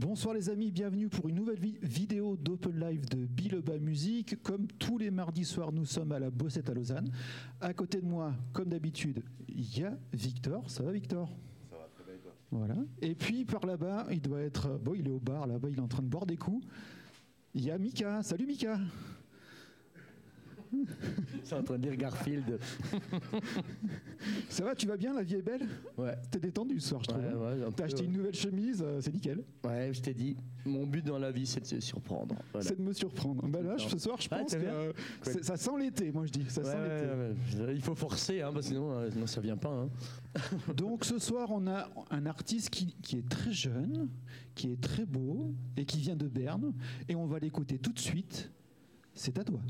Bonsoir les amis, bienvenue pour une nouvelle vi- vidéo d'Open Live de Biloba Musique. Comme tous les mardis soirs, nous sommes à la Bossette à Lausanne. À côté de moi, comme d'habitude, il y a Victor. Ça va Victor? Ça va très bien, toi? Voilà. Et puis par là-bas, il doit être. Bon, il est au bar là-bas, il est en train de boire des coups. Il y a Mika. Salut Mika. C'est en train de dire Garfield. Ça va, tu vas bien La vie est belle? Ouais. T'es détendu ce soir, je trouve. Ouais, ouais, un T'as peu, acheté ouais. une nouvelle chemise, euh, c'est nickel. Ouais, je t'ai dit, mon but dans la vie, c'est de se surprendre. Voilà. C'est de me surprendre. Bah là, ce soir, je Ah, pense t'as que bien euh, Cool. c'est- ça sent l'été, moi je dis. Ça Ouais, sent l'été. ouais, ouais. Il faut forcer, hein, parce que sinon, euh, sinon ça vient pas. hein. Donc ce soir, on a un artiste qui, qui est très jeune, qui est très beau et qui vient de Berne. Et on va l'écouter tout de suite. C'est à toi.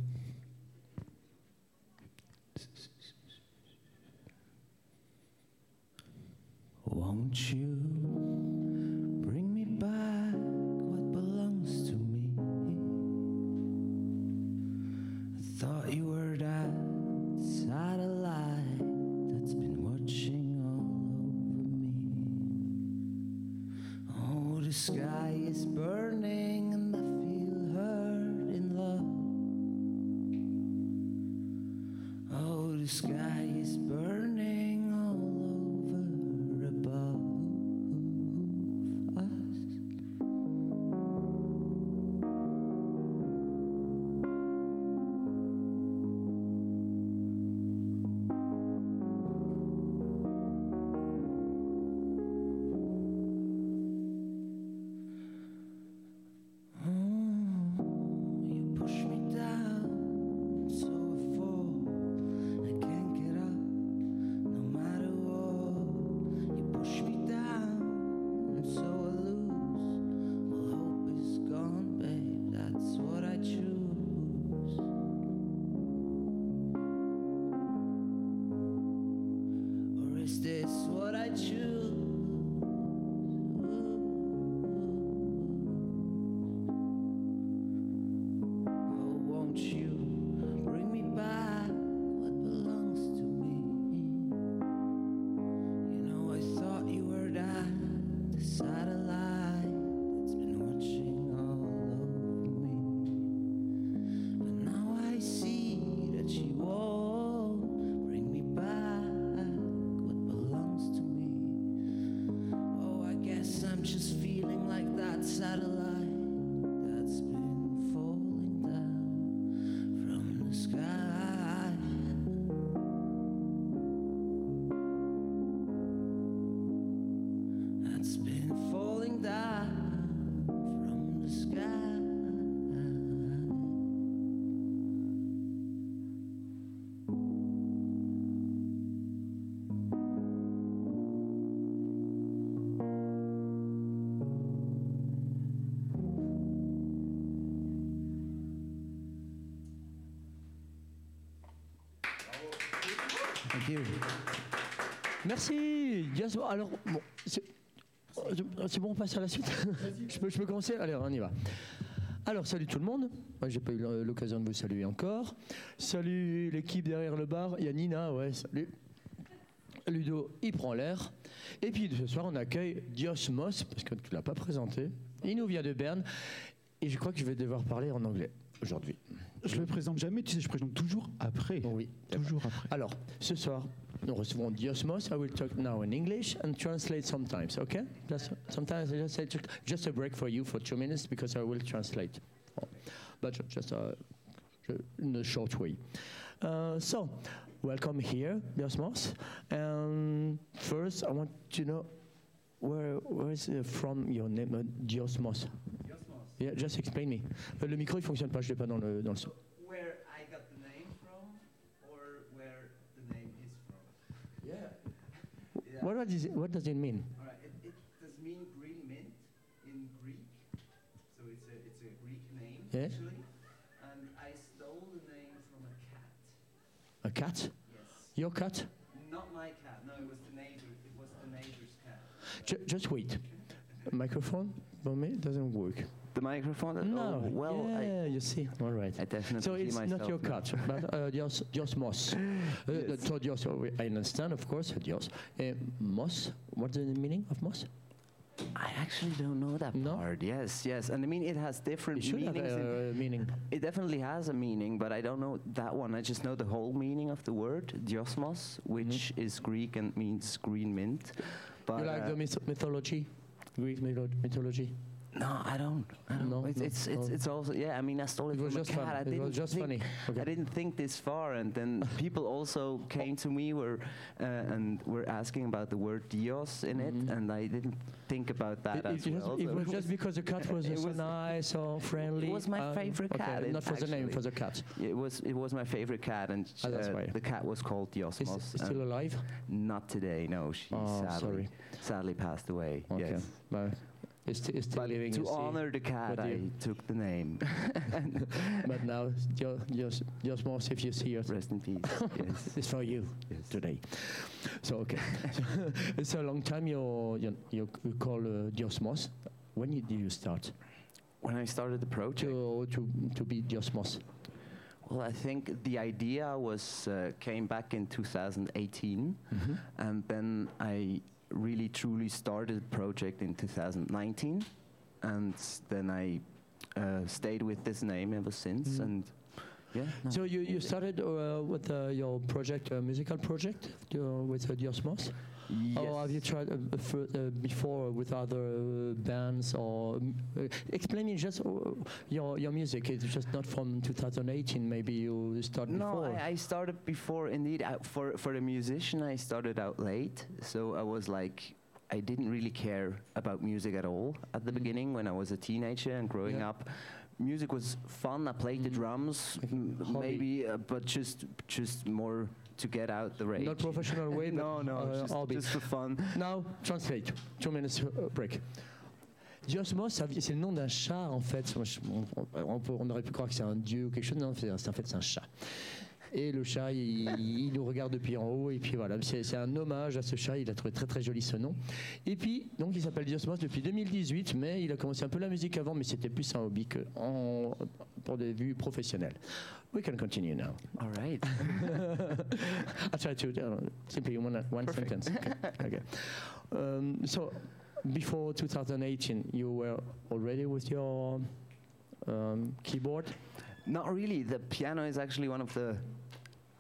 Won't you bring me back what belongs to me? I thought you were that satellite that's been watching all over me. Oh, the sky is burning Merci. Yes, alors, bon, c'est bon, on passe à la suite je, peux, je peux commencer Allez, on y va. Alors, salut tout le monde. Moi, j'ai pas eu l'occasion de vous saluer encore. Salut l'équipe derrière le bar. Il y a Nina, ouais, salut. Ludo, il prend l'air. Et puis ce soir, on accueille Diosmos, parce que tu l'as pas présenté. Il nous vient de Berne. Et je crois que je vais devoir parler en anglais aujourd'hui. Je le présente jamais, tu sais, je présente toujours après. Oui. Toujours après. Alors, ce soir, recevons Diosmos. I will talk now in English and translate sometimes, okay? Just, sometimes I just say just a break for you for two minutes because I will translate. But just uh, in a short way. Uh, so, welcome here, Diosmos. Um, first, I want to know where where is uh, from your name, uh, Diosmos? Yeah, just explain me. Euh, Le micro, il fonctionne pas, je l'ai pas dans le, dans le son. where I got the name from or where the name is from. Yeah. Yeah. What does it, what does it mean? All right. It, it does mean green mint in Greek. So it's a, it's a Greek name Yeah. actually. And I stole the name from a cat. A cat? Yes. Your cat? Not my cat. No, it was the neighbor. It was the neighbor's cat. Ju- just wait. Microphone for me doesn't work. The microphone? No. Oh, well, yeah, you see. All right. I, I definitely So it's not your cut, cat, but uh, Dios, Dios Mos. Uh, Yes. So Dios, I understand, of course, Dios. Uh, Mos, what's the meaning of Mos? I actually don't know that No? part. Yes, yes. And I mean, it has different It should have meanings. in- a meaning. it definitely has a meaning, but I don't know that one. I just know the whole meaning of the word, diosmos, which is Greek and means green mint. But Mm-hmm. you like uh, the myth- mythology, Greek mytho- mythology? No, I don't. I don't. No, it's, no, it's, it's, no. it's also yeah. I mean, I stole it, It was from just a cat. fun. I It didn't was just think, funny. Okay. I didn't think this far, and then people also came to me were uh, and were asking about the word dios in it, Mhm. and I didn't think about that It, as it, just, well. it was just because the cat was It so was- nice or friendly. It was my uh, favorite cat, it- Not for the name, for the cat. It was it was my favorite cat, and that's uh, the cat was called Is, Diosmos. is still alive? not today, no. She Oh, sadly sorry. sadly passed away. Okay. Yes. But it's, sti- it's still But living. to honor the cat, I took the name. But now, just, just, just more if you see it. Rest in peace. yes. It's for you Yes. today. So okay, it's a long time you you, you call uh, Diosmos. When did you start When I started the project, to to to be Diosmos? well, I think the idea was uh, came back in 2018, Mhm. and then I really truly started the project in 2019, and then I uh, stayed with this name ever since. Mhm. And yeah, no. So you, you started uh, with uh, your project, uh, musical project, uh, with uh, Diosmos, or have you tried uh, fir- uh, before with other uh, bands? Or uh, explain me just uh, your your music. It's just not from 2018. Maybe you started No, before. I, I started before. Indeed, I, for for a musician, I started out late, so I was like, I didn't really care about music at all at the Mm. beginning when I was a teenager and growing Yeah. up. Music was fun. I played the Mm. drums, Like m- maybe, uh, but just just more to get out the rage. Not professional way, no, no, uh, just, hobby. just for fun. Now, translate. Two minutes uh, break. Diosmos, c'est le nom d'un chat en fait. On, on peut- on aurait pu croire que c'est un dieu ou quelque chose. Non, c'est- en fait, c'est un chat. Et le chat, il, il nous regarde depuis en haut. Et puis voilà, c'est c'est un hommage à ce chat. Il a trouvé très très joli ce nom. Et puis, donc, il s'appelle Diosmos depuis 2018, mais il a commencé un peu la musique avant, mais c'était plus un hobby que en- pour des vues professionnelles. We can continue now. All right. I'll try to uh, simply one, one Perfect. sentence. Okay. okay. Um, so, before 2018, you were already with your um, keyboard. Not really. The piano is actually one of the.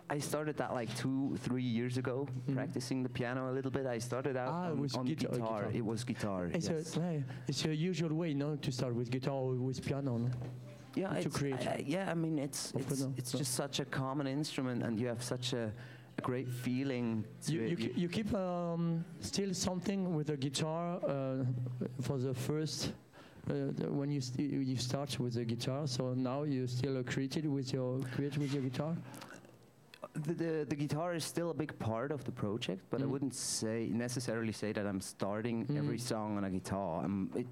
I started that like two, three years ago, Mhm. practicing the piano a little bit. I started out Ah, it on, was on guitar- guitar. guitar. It was guitar. It's, yes. a, it's a usual way, no, to start with guitar or with piano. No? Yeah, to create. I- I- yeah, I mean, it's it's, it's just such a common instrument, and you have such a, a great feeling. You, you, you keep um, still something with the guitar uh, for the first. Uh, when you st- you start with the guitar, so now you still uh, created with your create with your guitar. the, the, the guitar is still a big part of the project, but I Mm. wouldn't say necessarily say that I'm starting every Mm. song on a guitar. Um, it,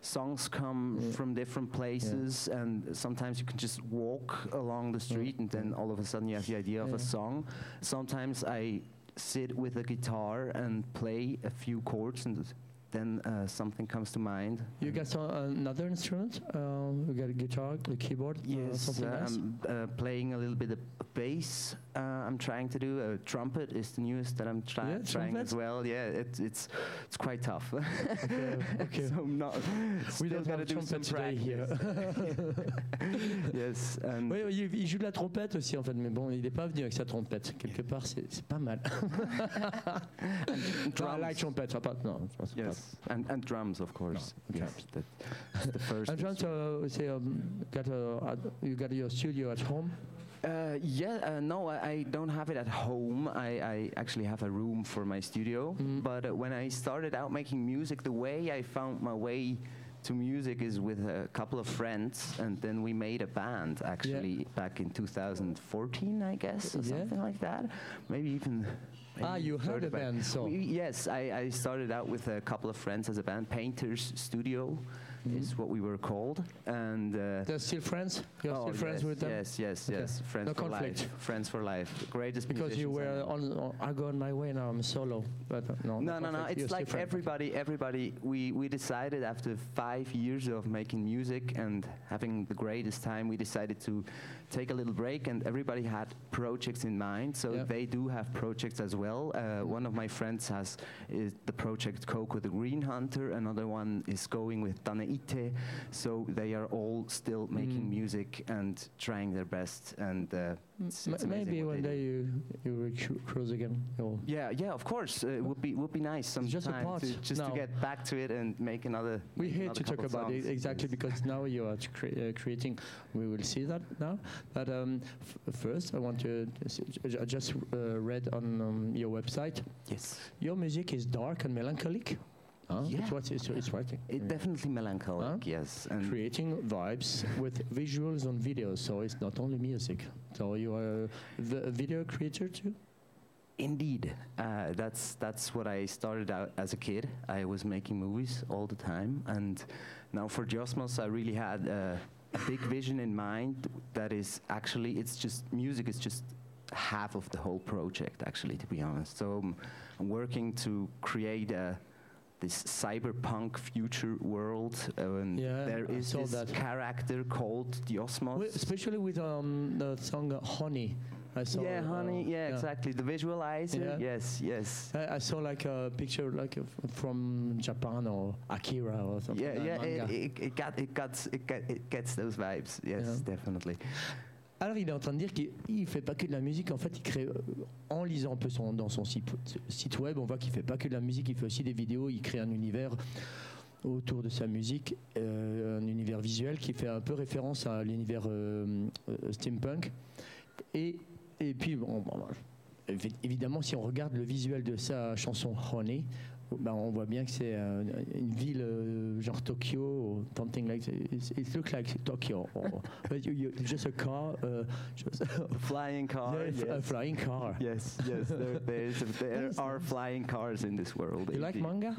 songs come Yeah. from different places, and sometimes you can just walk along the street, and then all of a sudden you have the idea of a song. Sometimes I sit with a guitar and play a few chords, and then uh, something comes to mind. You got some, another instrument? Um, you got a guitar, a keyboard, uh, Yes, something uh, else? I'm uh, playing a little bit of bass. Uh, I'm trying to do a trumpet is the newest that I'm try- Yeah, trying as well. Yeah, it's it's it's quite tough. Okay, okay. so I'm not. We don't have do trumpet today here. yes, and Oui, il, il joue de la trompette aussi en fait, mais bon, il n'est pas venu avec sa trompette. Quelque part, c'est c'est pas mal. No, I like drums. trumpet, no. Yes, and and drums, of course. okay. Yes, that, that's the first. I'm trying to say, um, got a, you got your studio at home. Uh, yeah, uh, no, I, I don't have it at home. I, I actually have a room for my studio. Mhm. But uh, when I started out making music, the way I found my way to music is with a couple of friends, and then we made a band actually back in 2014, I guess, or Yeah. something like that. Maybe even. Ah, you had third a band, so. We- yes, I, I started out with a couple of friends as a band, Painters Studio. Is what we were called, and. Uh, They're still friends? You're oh, still friends yes, with them? Yes, yes, Okay. yes. Friends No for conflict. life. Friends for life. Greatest Because you were on, on, I go on my way now, I'm solo. But uh, no, No, no, no. You're It's like friends. everybody, everybody. We, we decided after five years of making music and having the greatest time, we decided to take a little break, and everybody had projects in mind. So Yeah. they do have projects as well. Uh, one of my friends has is the project Coco the Green Hunter. Another one is going with Danaite. So they are all still making Mm. music and trying their best. And uh, it's, it's maybe one day you you cruise again. Yeah, yeah, of course. Uh, it would be would be nice It's just to, just now. to get back to it and make another. We hate to talk about it exactly Yes. because now you are cre- uh, creating. We will see that now. But um, f- first, I want to. I just uh, read on um, your website. yes, Your music is dark and melancholic. Huh? Yeah. It's what it's, it's writing. it definitely melancholic. Huh? Yes, and creating vibes with visuals and videos. So it's not only music. So you are the a video creator too. indeed, uh, that's that's what I started out as a kid. I was making movies all the time, and now for Diosmos, I really had uh, a big vision in mind. That is actually, it's just music is just half of the whole project. Actually, to be honest, so I'm working to create a. This cyberpunk future world, and Yeah, there I saw this that. character called Diosmos. Wi- Especially with um, the song uh, "Honey." I saw. yeah, uh, honey. Yeah, exactly. The visualizer. Yeah. Yes, yes. I, I saw like a picture like uh, f- from Japan or Akira or something. Yeah, like yeah. It, it, it got, it got, it, got, it gets those vibes. Yes, Yeah. definitely. Alors il est en train de dire qu'il il fait pas que de la musique. En fait, il crée euh, en lisant un peu son, dans son site, web, on voit qu'il fait pas que de la musique. Il fait aussi des vidéos. Il crée un univers autour de sa musique, euh, un univers visuel qui fait un peu référence à l'univers euh, steampunk. Et, et puis, bon, bon, évidemment, si on regarde le visuel de sa chanson Honey, ben, on voit bien que c'est euh, une ville euh, genre Tokyo, something like that. It, it looks like Tokyo. or- but you, you, just a car, uh, just Flying car. Yeah, a yes. flying car. Yes, yes. There, there are flying cars in this world. You like indeed. manga?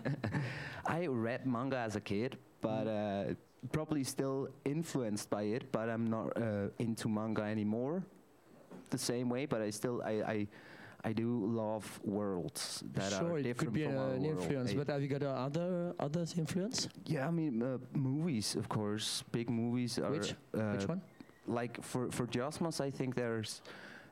I read manga as a kid, but uh, probably still influenced by it. But I'm not uh, into manga anymore, the same way. But I still I I, I do love worlds that sure, are it different could be from an world. influence. But have you got uh, other others influence? yeah, I mean uh, movies, of course. Big movies are Which? uh, Which one? like for for Diosmos, I think there's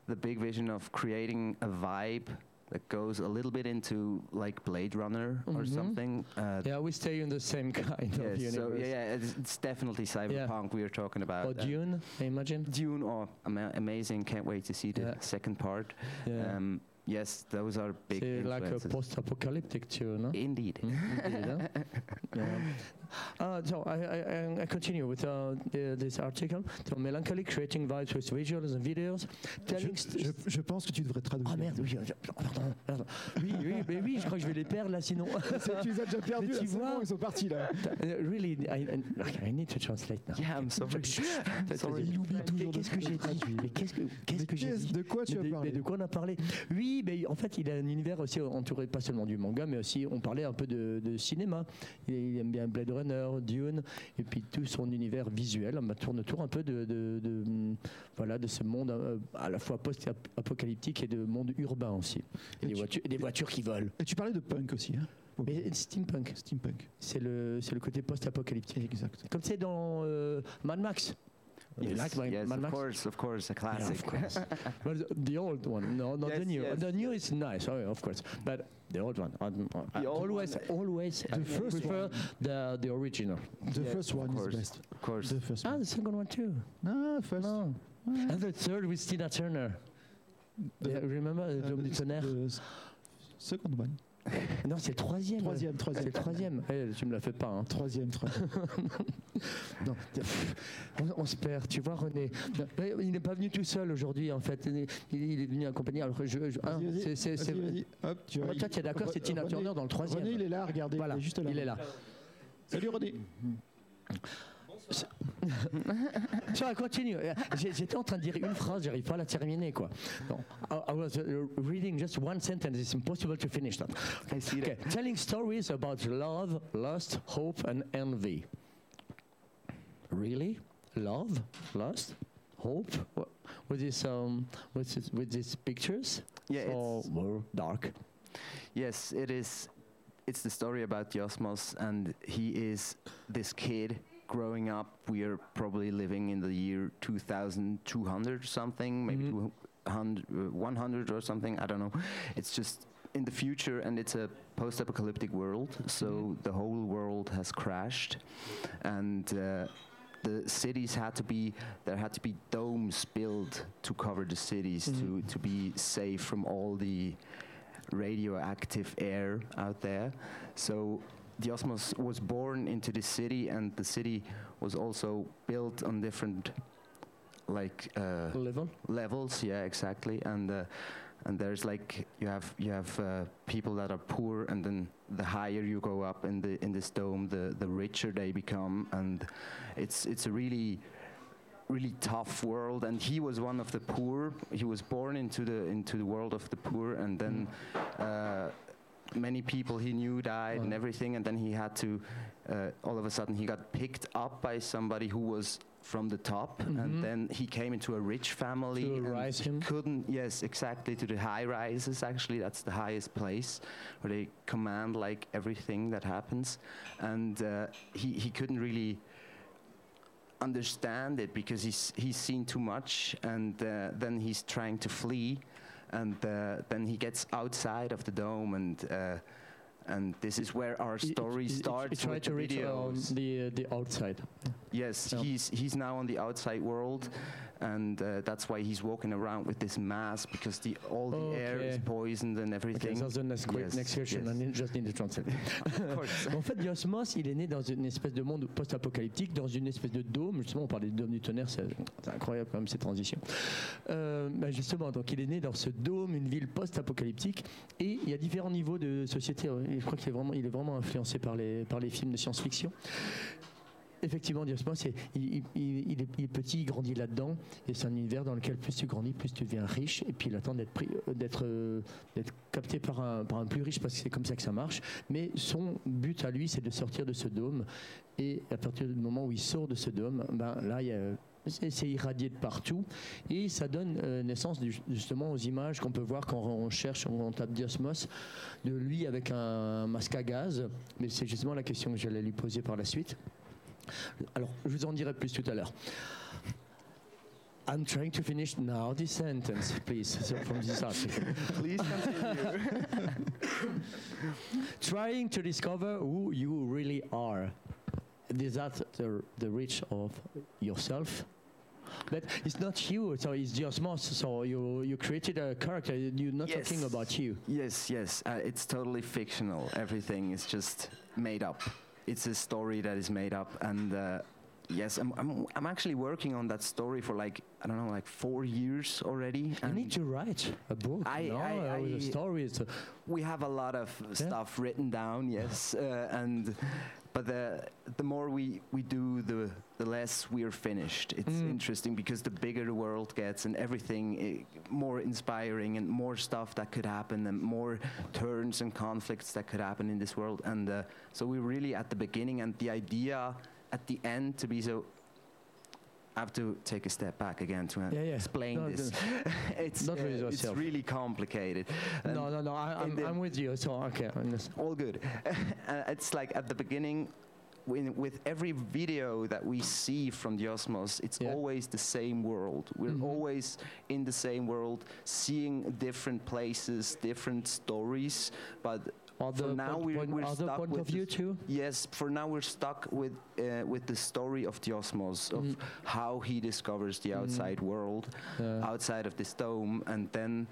the big vision of creating a vibe that goes a little bit into like Blade Runner or Mhm. something. Uh, Yeah, we stay in the same kind of yes, universe. so yeah, yeah, it's, it's definitely cyberpunk we are talking about. Or Uh, Dune, I imagine. Dune, oh, ama- amazing! Can't wait to see the Yeah. second part. Yeah. Um, yes, those are big C'est like a post-apocalyptic too, no? Indeed. Mhm, indeed, yeah. Uh, so I, I, I- continue with uh, the, this article. So melancholy, creating vibes with visuals and videos, Je, telling. st- je- je pense que tu devrais traduire. Ah merde, oui, euh, pardon, pardon. Oui, oui, mais oui, je crois que je vais les perdre là sinon. C'est- tu les as déjà perdus, là, tu c'est vois- bon, ils sont partis là. Uh, really, I, I, need to translate now. Yeah, I'm sorry. Sorry. Il oublie toujours Qu'est-ce que j'ai dit Mais qu'est-ce que, qu'est-ce que j'ai dit de quoi tu mais as de, parlé mais de quoi on a parlé Oui, mais en fait, il a un univers aussi entouré pas seulement du manga, mais aussi on parlait un peu de, de cinéma. Il, il aime bien Blade Runner, Dune, et puis tout son univers visuel bah, tourne autour un peu de, de- de, voilà, de ce monde euh, à la fois post-apocalyptique et de monde urbain aussi. Et Et des, tu- voitures, et des voitures qui volent. Et tu parlais de punk aussi. Hein Mais steampunk, Steampunk. c'est le, c'est le côté post-apocalyptique. Exact. Comme c'est dans euh, Mad Max. You Yes, like my- yes, Mad of course, of course, a Yeah, classic. of course. well, the, the old one, no, not the new. yes. The new is nice, oh, of course, but the old one. um, I The always, one. always The I first prefer one. the the original. The Yes, first one is course. the best. Of course. The first Ah, one. the second one too. No, first. No. And the third with Tina Turner. The- Yeah, remember Uh, the it's tonnerre the second one. Non, c'est le troisième. Troisième, C'est troisième. le troisième. Eh, tu me la fais pas. Hein. Troisième, troisième. Non, on, on se perd, tu vois, René. Il n'est pas venu tout seul aujourd'hui, en fait. Il, il est venu accompagné. Alors, je, je- hein, c'est- c'est- c'est-. Hop, tu vois, toi, tu es d'accord, c'est Tina Turner dans le troisième. René, il est là, regardez. Voilà, il est juste là. il est là. Salut René. Tiens, continue. J'étais en train de dire une phrase, j'arrive pas à la terminer, quoi. Non. I, I was uh, reading just one sentence. It's impossible to finish that. I see Okay. Telling stories about love, lust, hope, and envy. really love, lust, hope. What, with this um, with this, with these pictures, Yeah, so it's- more dark. Yes, it is. It's the story about Diosmos, and he is this kid growing up. We are probably living in the year 2200 or something, maybe. 200, uh, 100 or something. I don't know. It's just in the future, and it's a post-apocalyptic world. So Mhm. the whole world has crashed, and. Uh, the cities had to be there had to be domes built to cover the cities to, Mhm. to be safe from all the radioactive air out there. So Diosmos was born into the city, and the city was also built on different like uh, Level. levels. Yeah, exactly. And uh, and there's like you have you have uh, people that are poor, and then the higher you go up in the in this dome, the the richer they become, and it's it's a really really tough world and he was one of the poor he was born into the into the world of the poor and then uh, many people he knew died and everything and then he had to uh, all of a sudden he got picked up by somebody who was from the top Mhm. and then he came into a rich family To and rise him? couldn't yes exactly to the high rises actually that's the highest place where they command like everything that happens and uh, he, he couldn't really understand it because he's he's seen too much and uh, then he's trying to flee and uh, then he gets outside of the dome and uh, and this is where our story he- he- starts He tried to reach um, the uh, the outside. Yes, Yeah. he's he's now on the outside world, and uh, that's why he's walking around with this mask because the all the air is Okay. poisoned and Okay, everything. that's the next, Yes, next question. yes. I need- just need to translate. En fait, Diosmos, il est né dans une espèce de monde post-apocalyptique, dans une espèce de dôme. Justement, on parlait de dôme du tonnerre, c'est incroyable quand même ces transitions. Euh, bah, justement, donc il est né dans ce dôme, une ville post-apocalyptique, et il y a différents niveaux de société. Je crois qu'il est vraiment, il est vraiment influencé par les, par les films de science-fiction. Effectivement, Diosmos, c'est- il, est, petit, il grandit là-dedans, et c'est un univers dans lequel plus tu grandis, plus tu deviens riche, et puis il attend d'être euh, euh, capté par un, plus riche, parce que c'est comme ça que ça marche. Mais son but à lui, c'est de sortir de ce dôme, et à partir du moment où il sort de ce dôme, ben là, il y c'est irradié de partout, et ça donne euh, naissance justement aux images qu'on peut voir quand on cherche, on tape Diosmos, de lui avec un masque à gaz, mais c'est justement la question que j'allais lui poser par la suite. Alors, je vous en dirai plus tout à l'heure. I'm trying to finish now this sentence, please, so from this article. Please continue. trying to discover who you really are. Is that the, the reach of yourself? But it's not you, so it's Diosmos. So you you created a character. You're not talking about you. Yes, yes. Uh, it's totally fictional. Everything is just made up. It's a story that is made up, and uh, yes, I'm, I'm I'm actually working on that story for like I don't know, like four years already. You and need to write a book. I- no, I- I- a story. We have a lot of stuff written down, yes, uh, and but the the more we we do, the the less we're finished. It's Mm. interesting because the bigger the world gets and everything eh, more inspiring and more stuff that could happen and more turns and conflicts that could happen in this world. And uh, so we're really at the beginning, and the idea at the end to be so. I have to take a step back again to Yeah, yeah. explain No, this. it's uh, it's really complicated. And no, no, no. I, I'm, I'm with you. So okay. All good. Uh, it's like at the beginning, when, with every video that we see from Diosmos, it's Yeah. always the same world. We're Mhm. always in the same world, seeing different places, different stories. But Other now point, we're- point, we're other stuck point with of view too. yes, for now we're stuck with uh, with the story of Diosmos, of Mhm. how he discovers the Mhm. outside world, Uh, outside of this dome, and then.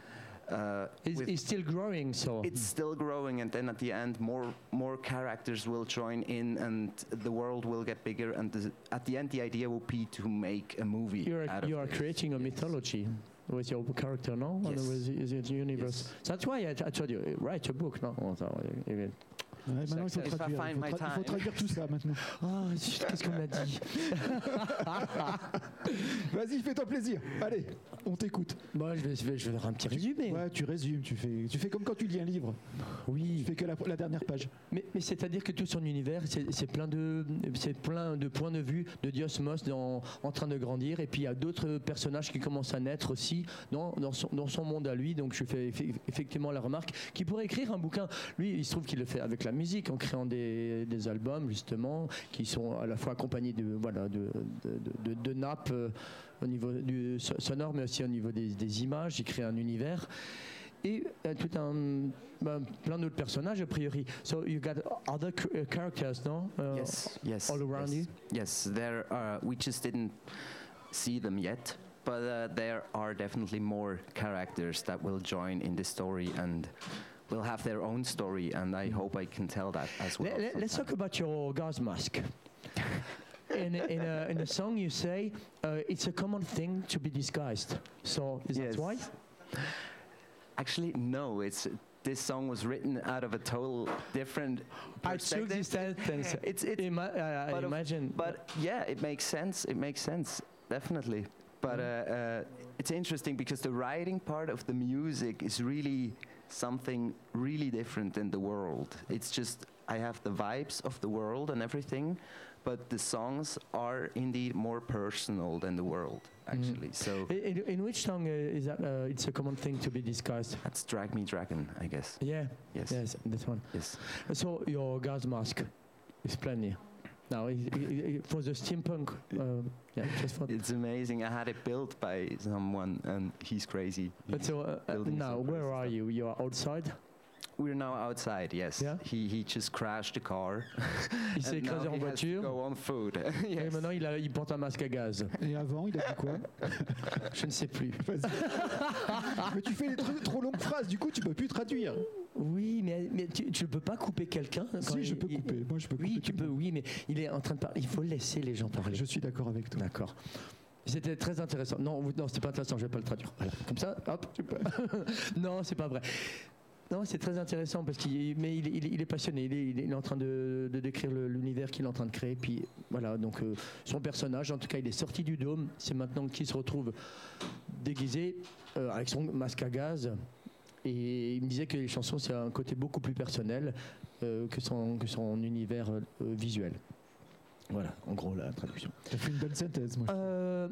Uh, it's, it's still growing. So it's still growing and then at the end more more characters will join in and the world will get bigger and the, at the end the idea will be to make a movie out of you are creating a Yes. mythology with your character, no? Yes. with, is it universe? Yes. That's why I, I told you write a book, no? Ouais, maintenant, il faut, traduire, find il faut my tra- il faut time. traduire tout ça maintenant. Ah, qu'est-ce qu'on a dit Vas-y, fais-toi plaisir. Allez, on t'écoute. Bon, je vais, je, vais, je vais faire un petit résumé. Ouais, tu résumes, tu fais, tu fais comme quand tu lis un livre. Tu Oui, fais que la, la dernière page. mais, mais c'est-à-dire que tout son univers, c'est plein de, c'est plein de points de vue de Diosmos dans- en train de grandir, et puis il y a d'autres personnages qui commencent à naître aussi dans, dans, son, dans son monde à lui. Donc je fais effe- effectivement la remarque qu'il pourrait écrire un bouquin. Lui, il se trouve qu'il le fait avec la musique, en créant des, des albums justement qui sont à la fois accompagnés de voilà de, de, de- de nappes euh, au niveau du so- sonore, mais aussi au niveau des, des images. Il crée un univers. Et euh, tout un ben, plein d'autres personnages a priori. So you got other uh, characters, no? Uh, yes, yes. all around yes. you? Yes, there are. We just didn't see them yet, but uh, there are definitely more characters that will join in this story and will have their own story, and I hope I can tell that as well. Let, us talk about your gas mask. in, a, in, a, in a song, you say uh, it's a common thing to be disguised. So is Yes. that why? Actually, no. It's this song was written out of a total different I took perspective. this sentence. It's it's Ima- uh, I but of- imagine. But yeah, it makes sense. It makes sense, definitely. But uh, uh, it's interesting because the writing part of the music is really something really different in the world. It's just I have the vibes of the world and everything, but the songs are indeed more personal than the world, actually. So in, in- in which song uh, is that? Uh, it's a common thing to be discussed. that's Drag Me Dragon, I guess. Yeah. Yes. Yes, this one. Yes. So your gas mask is plenty. Now, i- i- i- for the steampunk, yeah, just for. It's amazing. I had it built by someone, and he's crazy. But so uh, uh, now, where are stuff. you? You are outside. We're now outside. Yes. Yeah? He he just crashed the car. Il s'est écrasé en he has to voiture. go on food. Et maintenant, il, a- il porte un masque à gaz. Et avant, il a dit quoi? Je ne sais plus. Mais tu fais des trop longues phrases, du coup, tu peux plus traduire. Oui, mais, mais tu ne peux pas couper quelqu'un. Si, je il- peux il- couper. Moi, je peux Oui, couper tu tout le peux, oui, mais il est en train de parler. Il faut laisser les gens parler. Je suis d'accord avec toi. D'accord. C'était très intéressant. Non, non, c'était pas intéressant. Je vais pas le traduire. Voilà. Comme ça, hop, tu peux. non, c'est pas vrai. Non, c'est très intéressant parce qu'il, mais il, est- il est- il est passionné. Il est, il en train de, de décrire l'univers qu'il est en train de créer. Puis voilà, donc euh, son personnage, en tout cas, il est sorti du dôme. C'est maintenant qu'il se retrouve déguisé euh, avec son masque à gaz. Et il me disait que les chansons, c'est un côté beaucoup plus personnel euh, que, son, que son univers visuel. Voilà, en gros, la traduction. T'as fait une bonne synthèse, moi. Uh,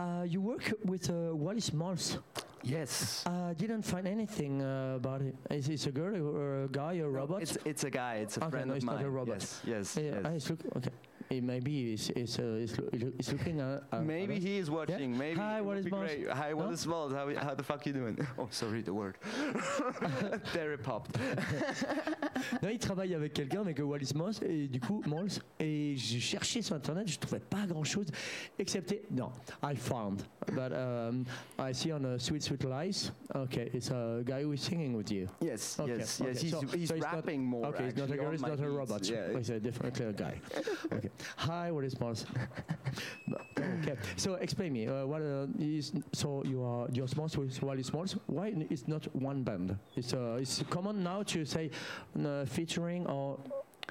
uh, you work with uh, Wallis Malls. Yes. I didn't find anything uh, about it. Is it a girl or a guy or a robot? It's it's a guy. It's a Okay, friend no, of it's mine. not a robot. Yes. Yes. Yes. it's look, okay. Eh, maybe it's, it's, uh, it's, lo- it's looking at. at- Maybe he is watching. Maybe Hi, it what is be Mars? Hi, what No? is Mars? How, how the fuck you doing? Oh, sorry, the word. it popped. Non, il travaille avec quelqu'un, avec Wallace Smalls, et du coup, Malls. Et j'ai cherché sur internet, je trouvais pas grand chose, excepté. Non, I found. But um, I see on a Sweet Sweet Lies. Okay, it's a guy who is singing with you. Yes. Okay, Yes. okay. Yes. He's, So- he's so it's not- rapping more. Okay, he's not a girl, my not a beats. robot. Yeah. A definitely a guy. Okay. Hi, what is Mars? okay. So explain me. Uh, what uh, is so you are you're small with Wally Smalls? Why it's not one band? It's uh, it's common now to say uh, featuring or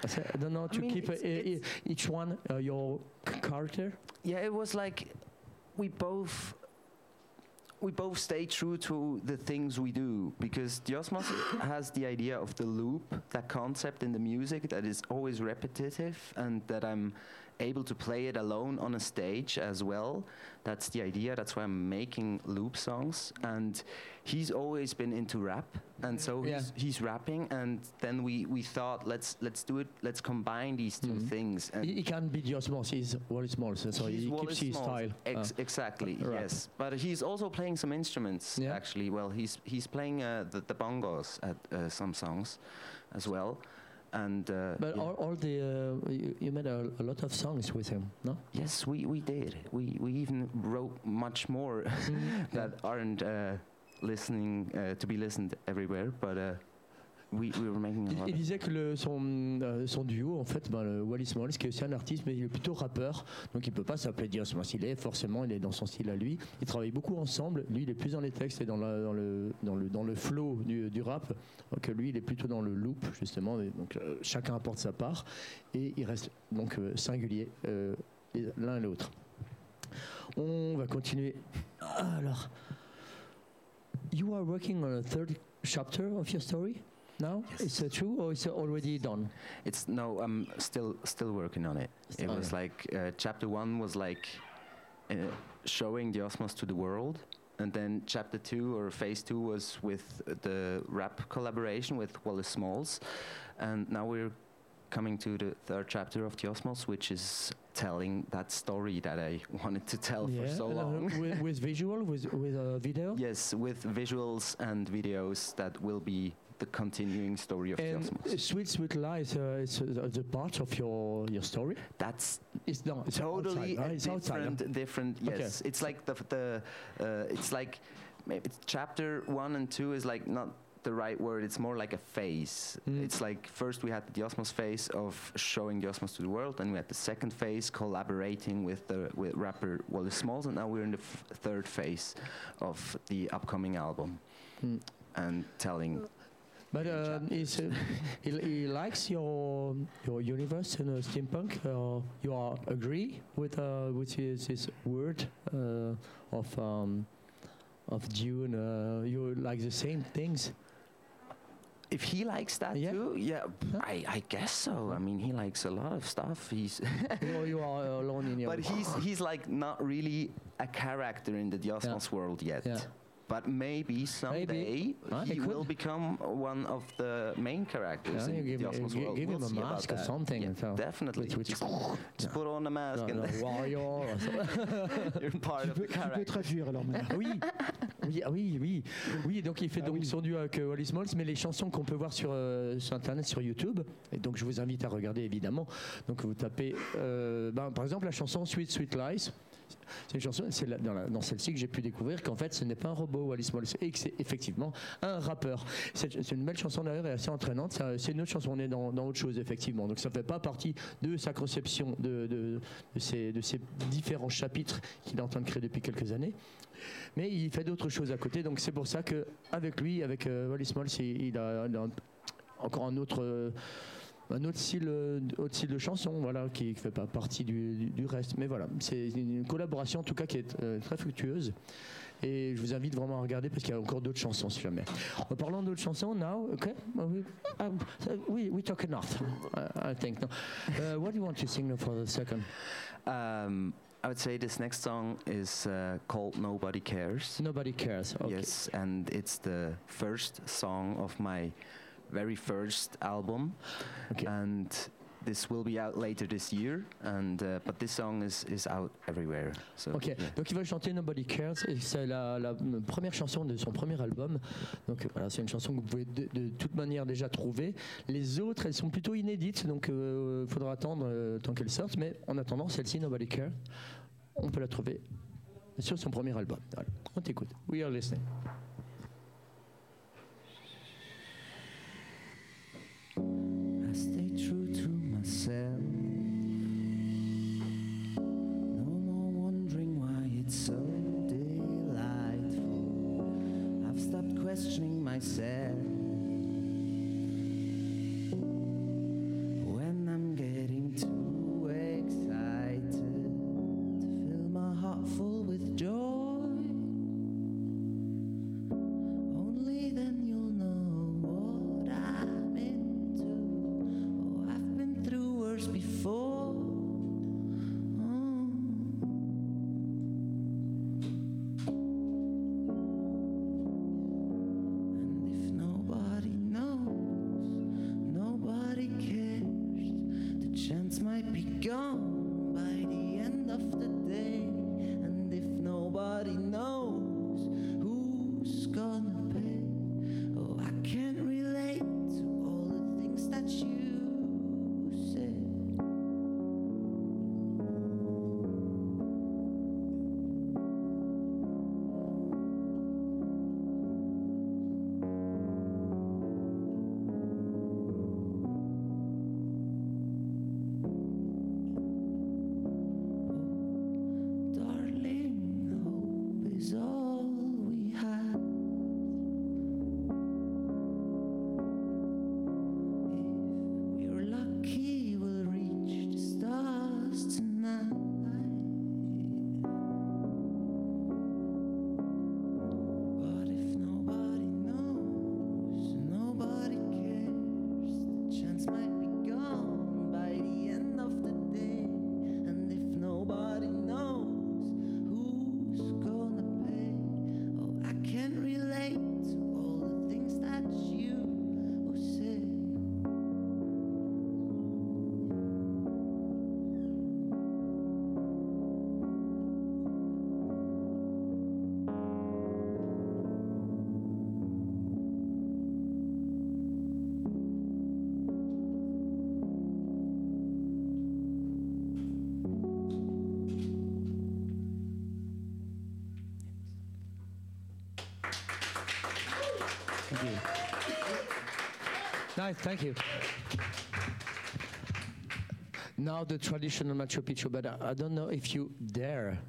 I don't know to mean, keep uh, it's- e- it's- each one uh, your character. Yeah, it was like we both we both stay true to the things we do because Diosmos has the idea of the loop, that concept in the music that is always repetitive and that I'm able to play it alone on a stage as well. That's the idea. That's why I'm making loop songs. And he's always been into rap, and so Yeah. he's, he's rapping. And then we, we thought let's let's do it. Let's combine these 2 Mhm. things. And He, he can be just Smalls. He's Wally Smalls, so He's he Wallace keeps his Smalls. style. Ex- Uh, exactly, yes. But he's also playing some instruments, Yeah. actually. Well, he's he's playing uh, the, the bongos at uh, some songs as well. And uh, but yeah. all, all the uh, you, you made a, a lot of songs with him, no? yes, we, we did. We we even wrote much more that aren't uh, listening uh, to be listened everywhere. But uh, we, we were making a Il, lot il of disait que le- son, euh, son duo, en fait, ben, le Wallis Moll, qui est aussi un artiste, mais il est plutôt rappeur, donc il peut pas s'appeler Dios. Il est forcément, il est dans son style à lui. Ils travaillent beaucoup ensemble. Lui, il est plus dans les textes et dans, la- dans le, dans le, dans le flow du, du rap, que lui, il est plutôt dans le loop, justement. Et donc euh, chacun apporte sa part et il reste donc euh, singulier l'un et l'autre. On va continuer. Alors, you are working on a third chapter of your story now. Yes. Is that true or is it already done? It's no, I'm still still working on it. It Oh, was like uh, chapter one was like uh, showing Diosmos to the world, and then chapter two or phase two was with the rap collaboration with Wallace Smalls, and now we're coming to the third chapter of Diosmos, which is telling that story that I wanted to tell for so uh, long. with, with visual, with with a video. yes, with visuals and videos that will be the continuing story of And the Osmos. Sweet Sweet Lies uh, is uh, the part of your your story. That's It's not it's totally outside, right? It's outside. huh? different, different. Okay. Yes, it's like the the uh, it's like maybe it's chapter one and two is like not the right word. It's more like a phase. Mm. It's like first we had Diosmos phase of showing Diosmos to the world, and we had the second phase collaborating with the with rapper Wallace Smalls, and now we're in the f- third phase of the upcoming album Mm. and telling. But um, is, uh, he, he likes your your universe in uh, steampunk. Uh, you are agree with uh, with his, his word uh, of um, of Dune. Uh, you like the same things. If he likes that Yeah. too, yeah? I, I guess so. I mean, he likes a lot of stuff. He's you are alone in your. But he's he's like not really a character in the Diosmos world yet. But maybe someday Ah, he he will become one of the main characters Yeah, in you give- the Diosmos gi- world. give we'll him a mask or something Yeah, and so- definitely. Which- which- just, just put on a mask No, warrior. or so. you're part Tu of peux, the tu peux character. traduire alors maintenant. oui, oui, ah oui, oui, oui. Donc il fait Ah donc oui. son duo avec euh, Wallis Malls, mais les chansons qu'on peut voir sur, euh, sur internet, sur YouTube. Et donc je vous invite à regarder évidemment. Donc vous tapez, euh, ben, par exemple la chanson Sweet Sweet Lies. C'est chanson, c'est dans, dans celle-ci que j'ai pu découvrir qu'en fait ce n'est pas un robot Wallis Malls et que c'est effectivement un rappeur. C'est une belle chanson d'ailleurs et assez entraînante. C'est une autre chanson, on est dans, dans autre chose effectivement. Donc ça ne fait pas partie de sa conception de, de, ces, de ces différents chapitres qu'il est en train de créer depuis quelques années. Mais il fait d'autres choses à côté, donc c'est pour ça que avec lui, avec euh, Wallis a, il a encore un autre, euh, un autre style, euh, autre style de chanson, voilà, qui ne fait pas partie du, du- du reste. Mais voilà, c'est une collaboration en tout cas qui est euh, très fructueuse. Et je vous invite vraiment à regarder parce qu'il y a encore d'autres chansons si jamais. En parlant d'autres chansons, now, okay, uh, we, um, we, we talk enough, I, I think. No. Uh, what do you want to sing for the second? Um, I would say this next song is uh, called Nobody Cares. Nobody cares. Okay. Yes, and it's the first song of my very first album. Okay. and this will be out later this year and uh, but this song is is out everywhere so Ok, yeah. donc il va chanter Nobody Cares, et c'est la, la première chanson de son premier album. Donc voilà, c'est une chanson que vous pouvez de, de toute manière déjà trouver. Les autres, elles sont plutôt inédites, donc il faudra attendre euh, tant qu'elles sortent. Mais en attendant, celle-ci, Nobody Cares, on peut la trouver sur son premier album. Voilà. On t'écoute. We are listening. Questioning Nice, thank you. Now the traditional Machu Picchu, but I, I don't know if you dare.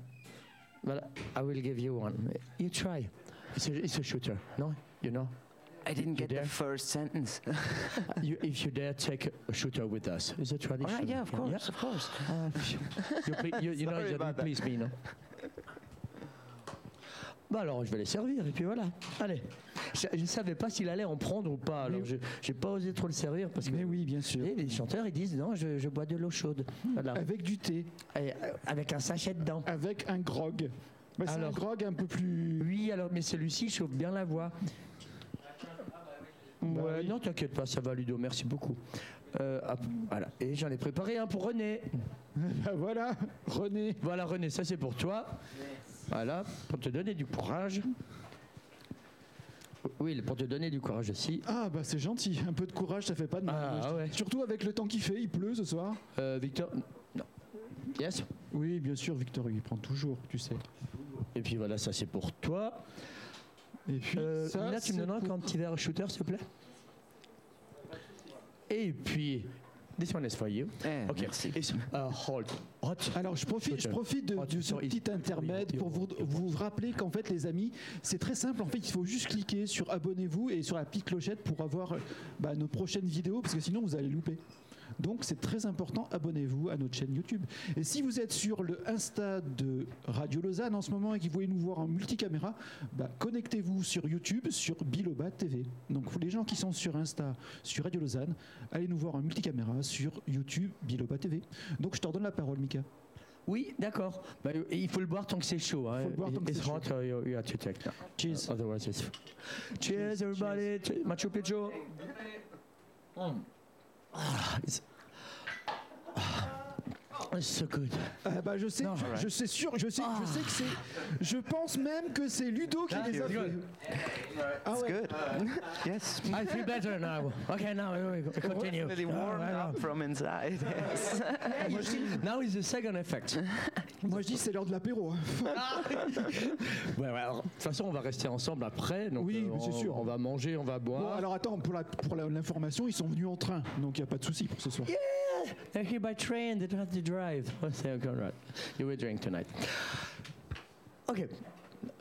But I will give you one. You try. It's a, it's a shooter, no? You know? I didn't get there? the first sentence. you, if you dare take a shooter with us, it's a All tradition. right, yeah, of course, Yeah. of course. Uh, you, ple- you, you know, Sorry you about that. please me, non Bah alors, je vais les servir et puis voilà. Allez. Je ne savais pas s'il allait en prendre ou pas, alors je j'ai pas osé trop le servir parce que Mais oui, bien sûr. Et les chanteurs ils disent non, je, je bois de l'eau chaude. Voilà. Avec du thé, Et, euh, avec un sachet dedans. avec un grog. Bah, c'est un grog un peu plus. Oui, alors, mais celui-ci chauffe bien la voix. Ouais, Bah oui. non, t'inquiète pas, ça va, Ludo, merci beaucoup. Euh, voilà. Et j'en ai préparé un pour René. Bah, voilà, René. Voilà, René, ça c'est pour toi. Voilà, pour te donner du courage. Oui, pour te donner du courage aussi. Ah bah c'est gentil, un peu de courage, ça fait pas de mal. Ah, ouais. Surtout avec le temps qu'il fait, il pleut ce soir. Euh, Victor. Non. Yes. Oui, bien sûr, Victor, il prend toujours, tu sais. Et puis voilà, ça c'est pour toi. Et puis Euh, ça, Nina, tu me pour- un petit verre shooter, s'il te plaît? Et puis, this one is for you. Eh, Ok. merci. It's, uh, hold. Hot. Alors je profite, je profite de, ce petit intermède pour vous, vous rappeler qu'en fait les amis, c'est très simple. En fait, il faut juste cliquer sur abonnez-vous et sur la petite clochette pour avoir bah, nos prochaines vidéos parce que sinon vous allez louper. Donc c'est très important, abonnez-vous à notre chaîne YouTube. Et si vous êtes sur le Insta de Radio Lausanne en ce moment et que vous voulez nous voir en multicaméra, bah, connectez-vous sur YouTube, sur Biloba TV. Donc les gens qui sont sur Insta, sur Radio Lausanne, allez nous voir en multicaméra sur YouTube, Biloba TV. Donc je te redonne la parole, Mika. Oui, d'accord. Bah, il faut le boire tant que c'est chaud. Hein. Faut le boire tant que c'est uh, to take. Cheers. Cheers, everybody. Cheers. Machu Picchu. Mm. 아, it's so good. Ah bah je sais, Non. je, je sais sûr, je sais, je sais que c'est, je pense même que c'est Ludo qui les a c'est fait. Ah ouais. good. yes. I feel better now. Okay, now we we continue. Really warmed Ah, up from inside. Yes. Now is the second effect. moi, je dis c'est l'heure de l'apéro. hein. Ouais, ouais, alors, de toute façon, on va rester ensemble après. Donc, Oui, euh, mais c'est on- sûr. On va manger, on va boire. Bon alors attends pour la pour la- l'information, ils sont venus en train, donc il y a pas de souci pour ce soir. They're here by train, they don't have to drive. Oh, so, okay, right. You will drink tonight. Okay.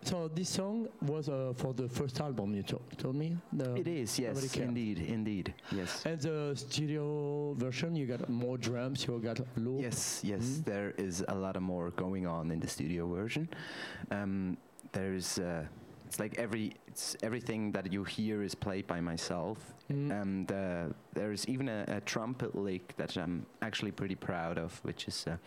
So this song was uh, for the first album you to- told me. The, It is, yes, indeed, indeed, yes. And the studio version, you got more drums, you got loop. Yes, yes, Mhm. there is a lot of more going on in the studio version. Um, there's, uh, it's like every, it's everything that you hear is played by myself, Mm. and uh, there's even a, a trumpet lick that I'm actually pretty proud of, which is. Uh,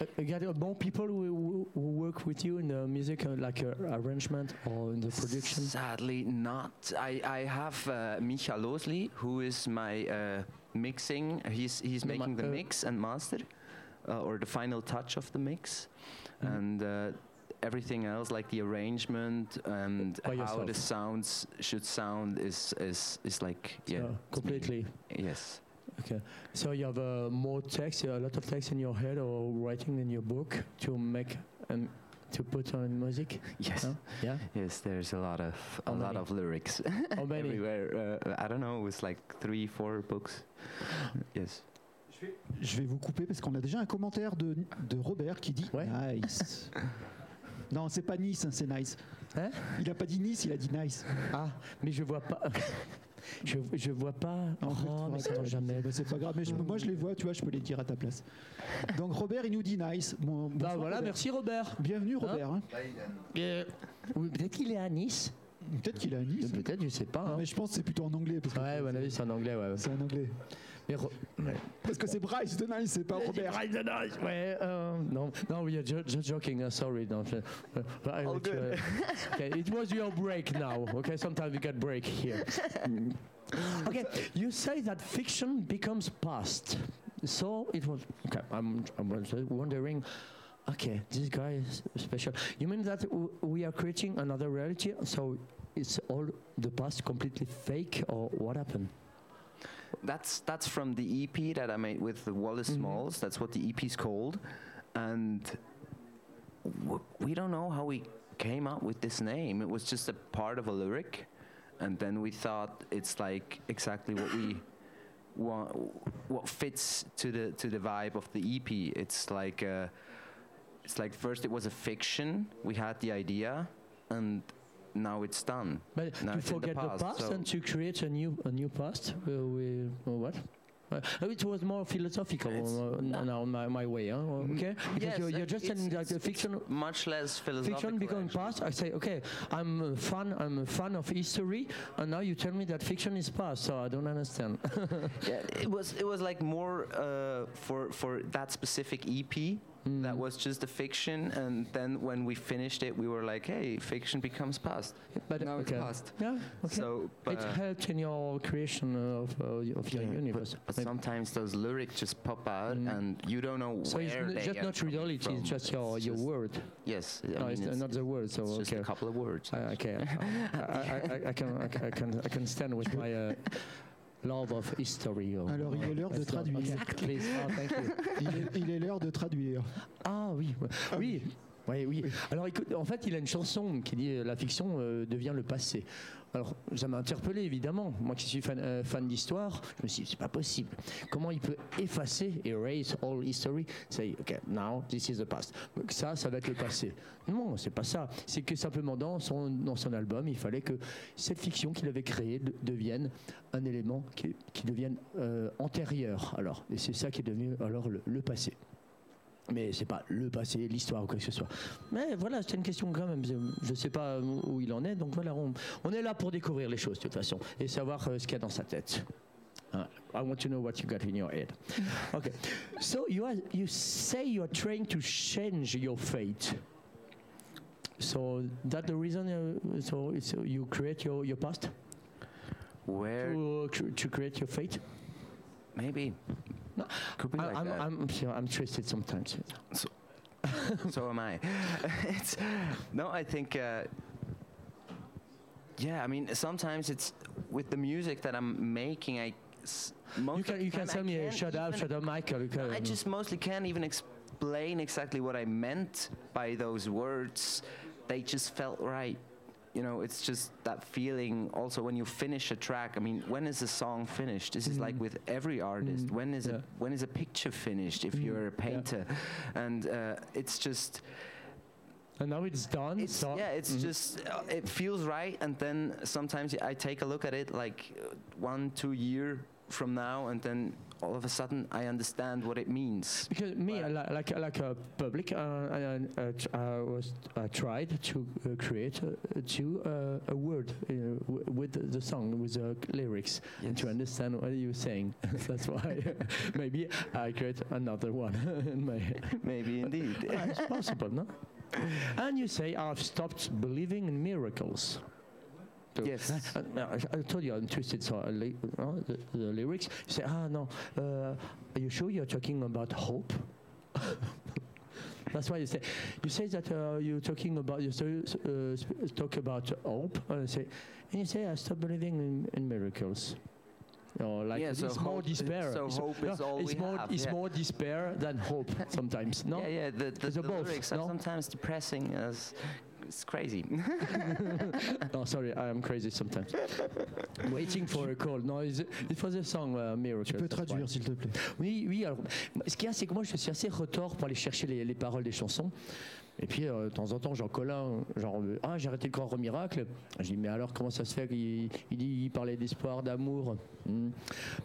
Uh, you got uh, more people who, who, work with you in the music, uh, like uh, arrangement or in the production. Sadly, not. I, I have uh, Micha Losli, who is my uh, mixing. He's he's making the mix and master, uh, or the final touch of the mix, Mhm. and uh, everything else, like the arrangement and By how the sounds should sound, is is is like yeah, So, completely. Yes. Okay. So you have uh, more text, a lot of text in your head or writing in your book to make um, to put on music. Yes. Huh? Yeah. Yes. There's a lot of a How lot many? of lyrics How many? everywhere. Uh, I don't know. It was like three, four books. yes. Je vais vous couper parce qu'on a déjà un commentaire de, de Robert qui dit Ouais. nice. non, c'est pas Nice, hein, c'est nice. Hein Il a pas dit Nice, il a dit nice. Ah, mais je vois pas. je, je vois pas. En fait, oh, mais ça jamais. bah, c'est pas grave, mais je- moi je les vois, tu vois, je peux les dire à ta place. Donc Robert, il nous dit nice. Bon, Bah voilà, Robert. merci Robert. Bienvenue Robert. hein. Euh, oui, peut-être qu'il est à Nice. Peut-être qu'il est à Nice. Peut-être, je sais pas. Non, hein. mais je pense que c'est plutôt en anglais. Parce que Ouais, à mon avis, c'est en anglais, ouais. c'est en anglais. Mais Ro- ouais. Parce que c'est Brice de Nice, c'est pas Robert. Right, nice. Ouais, non, no, we are ju- just joking. uh, sorry. No, uh, I All good. uh, okay, it was your break now. Okay, sometimes we get break here. okay, you say that fiction becomes past. So it was. Okay, I'm, I'm wondering. Okay, this guy is special. You mean that w- we are creating another reality? So it's all the past completely fake, or what happened? That's that's from the EP that I made with the Wallace Mhm. Smalls. That's what the EP is called, and w- we don't know how we came up with this name. It was just a part of a lyric, and then we thought it's like exactly what we want, what fits to the to the vibe of the EP. It's like uh, it's like first it was a fiction. We had the idea, and now it's done. But No, to it's in the forget the past, past, so- and to create a new a new past. Uh, we, or what? Uh, oh, it was more philosophical Mm-hmm. uh, now my, my way, huh? okay? Because Yes, you're, you're uh, just it's- telling like the fiction Much less philosophical. fiction becoming actually. past. I say, okay, I'm a fan. I'm a fan of history, and now you tell me that fiction is past. So I don't understand. Yeah, it was it was like more uh, for for that specific EP. Hmm. That was just a fiction, and then when we finished it, we were like, "Hey, fiction becomes past." but Now it's past. Yeah. Okay. So, but, it helped in your creation uh, of uh, of your yeah, universe. But, Maybe. sometimes those lyrics just pop out, Mm. and you don't know so where it's n- they just are not reality. from. It's just your It's your just- word. Yes, I no, mean, it's it's, not the word. So it's just okay. a couple of words. I, okay, I, I, I, I can I, can- I can I can stand with my uh, love of history. Or, Alors, il est l'heure de traduire. please. Oh. Il est- l'heure de traduire. Ah oui, oui. Oui, oui. Alors écoute, en fait, il a une chanson qui dit euh, la fiction euh, devient le passé. Alors, ça m'a interpellé évidemment. Moi qui suis fan, euh, fan d'histoire, je me suis dit, c'est pas possible. Comment il peut effacer, erase all history, say, ok, now this is the past. Donc ça, ça va être le passé. Non, c'est pas ça. C'est que simplement dans son, dans son album, il fallait que cette fiction qu'il avait créée de- devienne un élément qui, qui devienne antérieur. Alors, et c'est ça qui est devenu alors le passé. Mais c'est pas le passé, l'histoire ou quoi que ce soit. Mais voilà, c'est une question quand même. Je ne sais pas où il en est. Donc voilà, on, on est là pour découvrir les choses de toute façon et savoir euh, ce qu'il y a dans sa tête. Uh, I want to know what you got in your head. Okay. So you are, you say you are trying to change your fate. So that the reason uh, so it's, uh, you create your, your past? Where to, cr- to create your fate? maybe No, could be I, like I'm, that. I'm, I'm twisted sometimes. so so am I. it's, no, I think. Uh, yeah, I mean, sometimes it's with the music that I'm making. I s- most You can you can tell me shut up, shut up, Michael. you can- I just mostly can't even explain exactly what I meant by those words. They just felt right. You know, it's just that feeling. Also, when you finish a track, I mean, when is a song finished? This is like with every artist. Mm, When is yeah. a when is a picture finished? If Mm, you're a yeah. painter, and uh, it's just And now it's done. it's, so yeah, it's Mhm. just uh, it feels right, and then sometimes I take a look at it like uh, one, two year from now, and then all of a sudden I understand what it means. because me, I like like a public, uh, I, I, I was I tried to uh, create uh, to uh, a word uh, w- with the, song with the lyrics and to understand what you're saying. That's why maybe I create another one in my head. Maybe indeed. It's possible, no? And you say I've stopped believing in miracles. Yes. Uh, I, I told you I'm twisted. So I li- uh, the, the lyrics. You say, ah no. Uh, are you sure you're talking about hope? That's why you say. You say that uh, you're talking about you uh, talk about hope. And I say, and you say I stop believing in, in miracles. Or like Yeah, it's so more despair. so It's- hope is all it's we more have, it's yeah. more despair than hope sometimes. No. Yeah, yeah. The, the, It's the lyrics are no? sometimes depressing. As it's crazy. Oh, sorry, I am crazy sometimes. Waiting for a call. No, it's- it was a song, uh, Miracle. Tu peux traduire, s'il te plaît. Oui, oui. Alors, ce qu'il y a, c'est que moi, je suis assez retors pour aller chercher les, les paroles des chansons. Et puis, euh, de temps en temps, j'en colle genre, euh, ah, j'ai arrêté le au miracle. Je dis, mais alors, comment ça se fait qu'il il il parlait d'espoir, d'amour Hmm.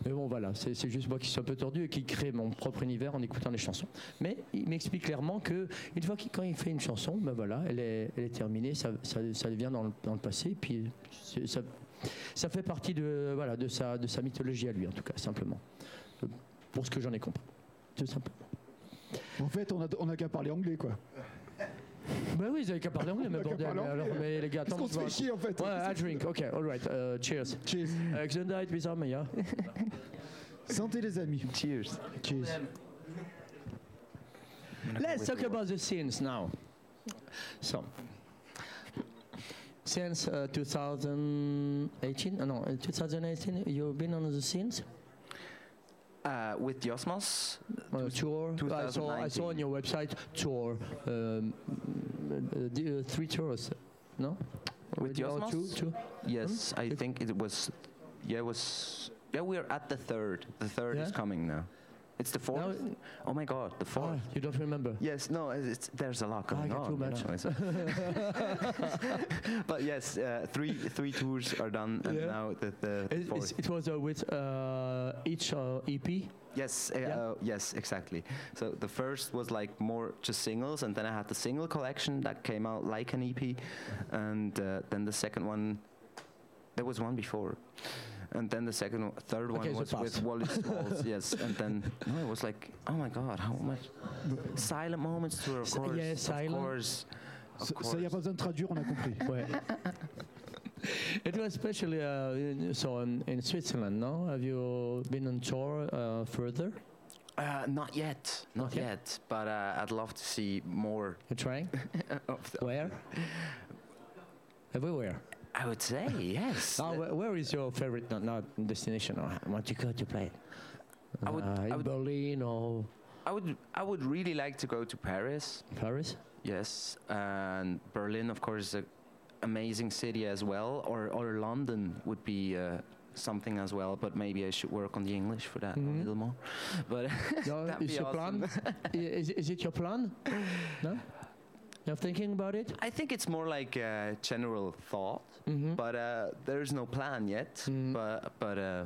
Mais bon, voilà, c'est juste moi qui suis un peu tordu et qui crée mon propre univers en écoutant les chansons. Mais il m'explique clairement que une fois qu'il quand il fait une chanson, ben voilà, elle est, terminée, ça, ça, devient dans le, passé, puis c'est- ça, fait partie de, voilà, de, sa, mythologie à lui, en tout cas, simplement. Euh, Pour ce que j'en ai compris. Tout simplement. En fait, on a, on a qu'à parler anglais, quoi. Ben oui, vous avez qu'à parler anglais, mais bordel. parler alors, mais les gars, Parce attends, qu'on se je fait chier, en fait. Ouais, I drink, ok, alright, uh, cheers. Cheers. Uh, Gesundheit, wir, ja? Santé, les amis. Cheers. Cheers. Let's talk about the scenes now. So, since uh, 2018, uh, no, uh, 2018, you've been on the scenes? Uh, with Diosmos, uh, tour. I saw, I saw on your website tour, um, uh, uh, three tours. No, With or two, two? Yes, I think it was. Yeah, it was. Yeah, we're at the third. The third is coming now. It's the fourth. Oh my God, the fourth. you don't remember? Yes, no, there's a lot Ah, I going on. too much. but yes, uh, three three tours are done, and Yeah. now the, the It, fourth. it was uh, with uh, each uh, EP. Yes, uh, Yeah. uh, yes, exactly. So the first was like more just singles, and then I had the single collection that came out like an EP, and uh, then the second one, there was one before, and then the second, third one Okay, was pass. with Wally Smalls. yes, and then no, it was like, oh my God, how much silent moments tour, of course, yeah, of course, of Ça, il n'y a course. pas besoin de traduire, on a compris. Ouais. It was especially uh, in, so in, in Switzerland. No, have you been on tour uh, further? Uh, not yet, not Not yet? yet, but uh, I'd love to see more You're trying? of Where? Everywhere. I would say yes. Now, where, where is your favorite not, not destination or what you go to play? I would- Uh, I in would- Berlin or I would, I would really like to go to Paris. Paris? Yes, and Berlin, of course, is an amazing city as well. Or, or London would be uh, something as well. But maybe I should work on the English for that Mhm. a little more. But No, is be your awesome. plan? Is, is it your plan? No? You're thinking about it? I think it's more like a general thought. Mm-hmm. But uh, there's no plan yet. Mhm. But but uh,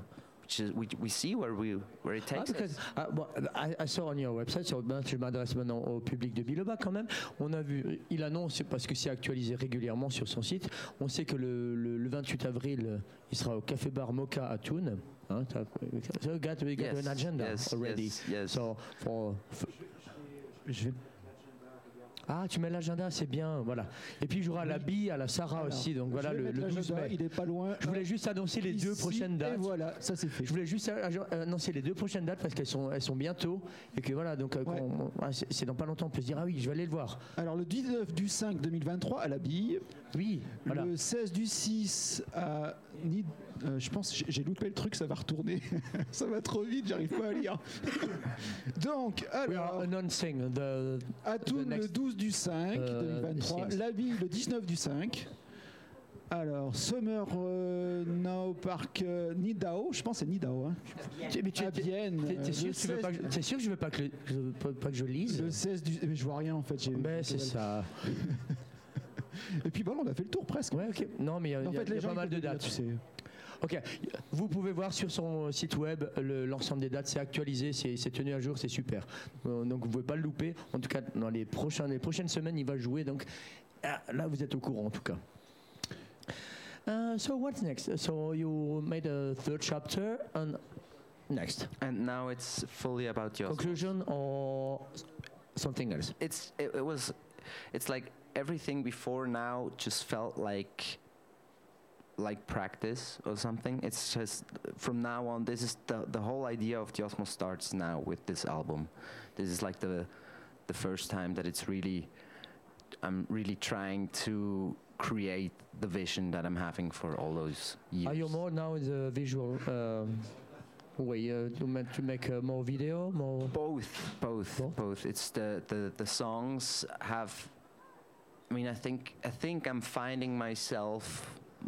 we we see where we where it Ah, takes because, us. ah, bon, I, I saw on your website, sur, ben, je m'adresse maintenant au public de Biloba quand même. On a vu, il annonce, parce que c'est actualisé régulièrement sur son site, on sait que le, le- le 28 avril, euh, il sera au Café Bar Mocha à Thun. Hein, so got, you got Yes, an agenda yes, already. yes, yes. So, for, for- Je vais ah, tu mets l'agenda, c'est bien, voilà. Et puis il jouera à la bille, à la Sarah Alors, aussi, donc voilà le, le 12 l'agenda, mai. Il est pas loin. Je voulais juste annoncer les deux prochaines dates. Et voilà, ça c'est fait. Je voulais juste annoncer les deux prochaines dates parce qu'elles sont, elles sont bientôt et que voilà donc euh, Ouais. ah, c'est c'est dans pas longtemps on peut se dire ah oui je vais aller le voir Alors le 19 du 5 2023 à la Bille, oui voilà le 16 du 6 à Nid. euh, je pense j'ai- loupé le truc, ça va retourner. ça va trop vite, j'arrive pas à lire. Donc we are alors announcing the à next- le 12 du 5 euh, 2023, Sims. la Bille le 19 du 5. Alors Summer euh, Now Park euh, Nidao, je pense que c'est Nidao. Hein. Tu- mais tu- à t'es- Vienne. t'es- sûr que tu veux 16 pas que- t'es sûr que je veux pas que le- je veux pas, que je lise? Le 16 du. Mais je vois rien en fait. ben c'est ça Et puis voilà, on a fait le tour presque. ouais ok non mais il y a, y a- fait, il y les a pas mal de le dates tu sais. ok vous pouvez voir sur son site web le- l'ensemble des dates c'est actualisé c'est tenu à jour c'est super Euh, donc vous pouvez pas le louper en tout cas dans les prochains les prochaines semaines il va jouer donc ah, là vous êtes au courant en tout cas Uh, so what's next? So you made a third chapter, and next And now it's fully about Jos. conclusion or something else? it's it, it was it's like everything before now just felt like like practice or something it's just from now on this is the the whole idea of Diosmos starts now with this album this is like the the first time that it's really I'm really trying to create the vision that I'm having for all those years Are you more now in the visual um, way uh, to make to make uh, more video, more? both both Both? both it's the, the the songs have i mean i think i think i'm finding myself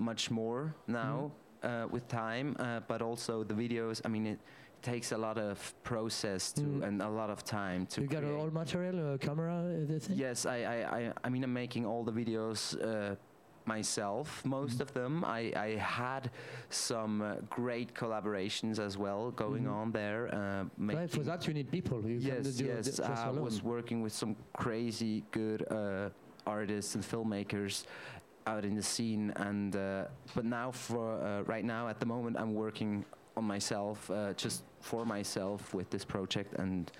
much more now uh, with time uh, but also the videos i mean it takes a lot of process to Mm. and a lot of time to You got create. all material, uh, camera, everything. Yes, I, I, I, I mean, I'm making all the videos uh, myself. Most Mhm. of them, I, I had some uh, great collaborations as well going Mhm. on there. Uh, Right, for that you need people. You yes, yes. I alone. was working with some crazy good uh, artists and filmmakers out in the scene, and uh, but now for uh, right now at the moment, I'm working on myself, uh, just for myself with this project, and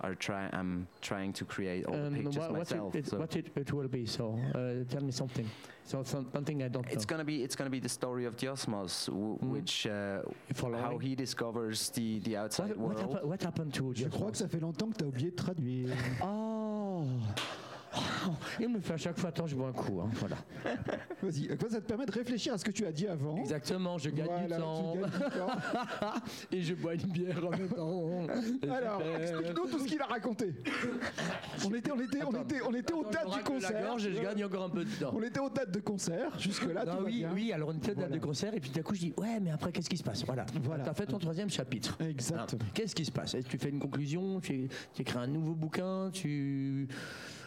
are try I'm trying to create all the And pictures what, what, myself. it, it, so. what it, it will be? So uh, tell me something. So some, something I don't It's know. gonna be it's gonna be the story of Diosmos, w- Mhm. which uh, how he discovers the the outside What, what, world. happened, what happened to Je Just crois que ça fait longtemps que tu as oublié de traduire. Oh Il me fait à chaque fois, attends, je bois un coup. hein, voilà. Vas-y, Comme ça te permet de réfléchir à ce que tu as dit avant. Exactement, je gagne Voilà, du temps. gagnes du temps. Et je bois une bière en même temps. Alors, explique-nous tout ce qu'il a raconté. On était, on était, on était, on était aux dates du concert. gorge je gagne encore un peu de temps. On était aux dates de concert. Jusque-là, va oui, bien. oui, alors on était à date Voilà. de concert et puis d'un coup je dis ouais mais après qu'est-ce qui se passe? Voilà, Voilà. tu as fait ton troisième chapitre. Exactement. Voilà. Qu'est-ce qui se passe? Tu fais une conclusion, tu, tu écris un nouveau bouquin, tu...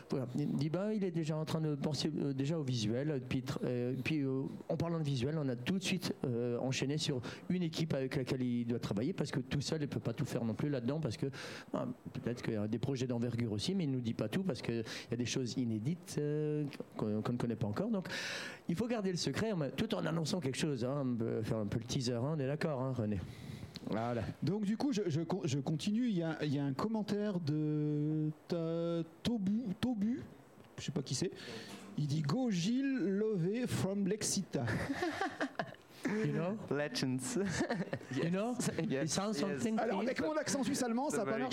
Voilà. Il bah il est déjà en train de penser euh, déjà au visuel. Puis, euh, puis euh, en parlant de visuel, on a tout de suite enchaîné sur une équipe avec laquelle il doit travailler parce que tout seul il peut pas tout faire non plus là-dedans parce que ah, peut-être qu'il y a des projets d'envergure aussi, mais il nous dit pas tout parce qu'il y a des choses inédites qu'on ne connaît pas encore. Donc il faut garder le secret tout en annonçant quelque chose. Hein, faire un peu le teaser. hein, on est d'accord, hein, René? Voilà. Donc du coup, je, je con- je continue. Il y, a, il y a un commentaire de Ta- Tobu, Tobu, je sais pas qui c'est. Il dit Go Gilles Lové from Lexita. You know, Legends. you know, Yes, it sounds yes. something. Alors avec mon accent suisse-allemand, ça The va pas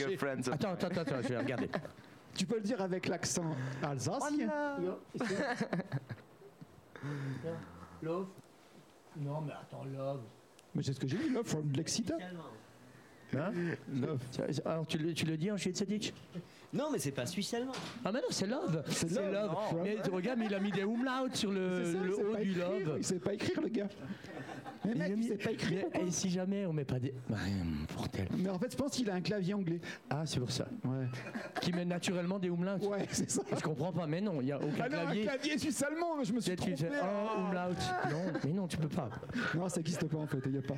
Attends, attends, attends, attends, je vais regarder. Tu peux le dire avec l'accent alsacien. Love? Non, mais attends, love. Mais c'est ce que j'ai dit, Love from Lexita. Hein? Love. Alors tu le, tu le dis en Schweizerdeutsch Non, mais c'est pas suisse allemand. Ah mais non, c'est love. C'est love. Non. Mais tu regardes, mais il a mis des umlaut sur le, ça, le haut du écrire, love. Il sait pas écrire, le gars. Mais mec, a il mis- sait pas écrire. Mais, et si jamais on met pas des... Bah, bordel. Mais en fait, je pense qu'il a un clavier anglais. Ah, c'est pour ça. Ouais. Qui met naturellement des umlauts. Ouais, c'est ça. Je comprends pas, mais non, il n'y a aucun Ah non, un clavier. clavier suisse-allemand, mais je me suis tu trompé. fais oh, umlaut. Non, mais non, tu peux pas. Non, ça n'existe pas en fait, il y a pas.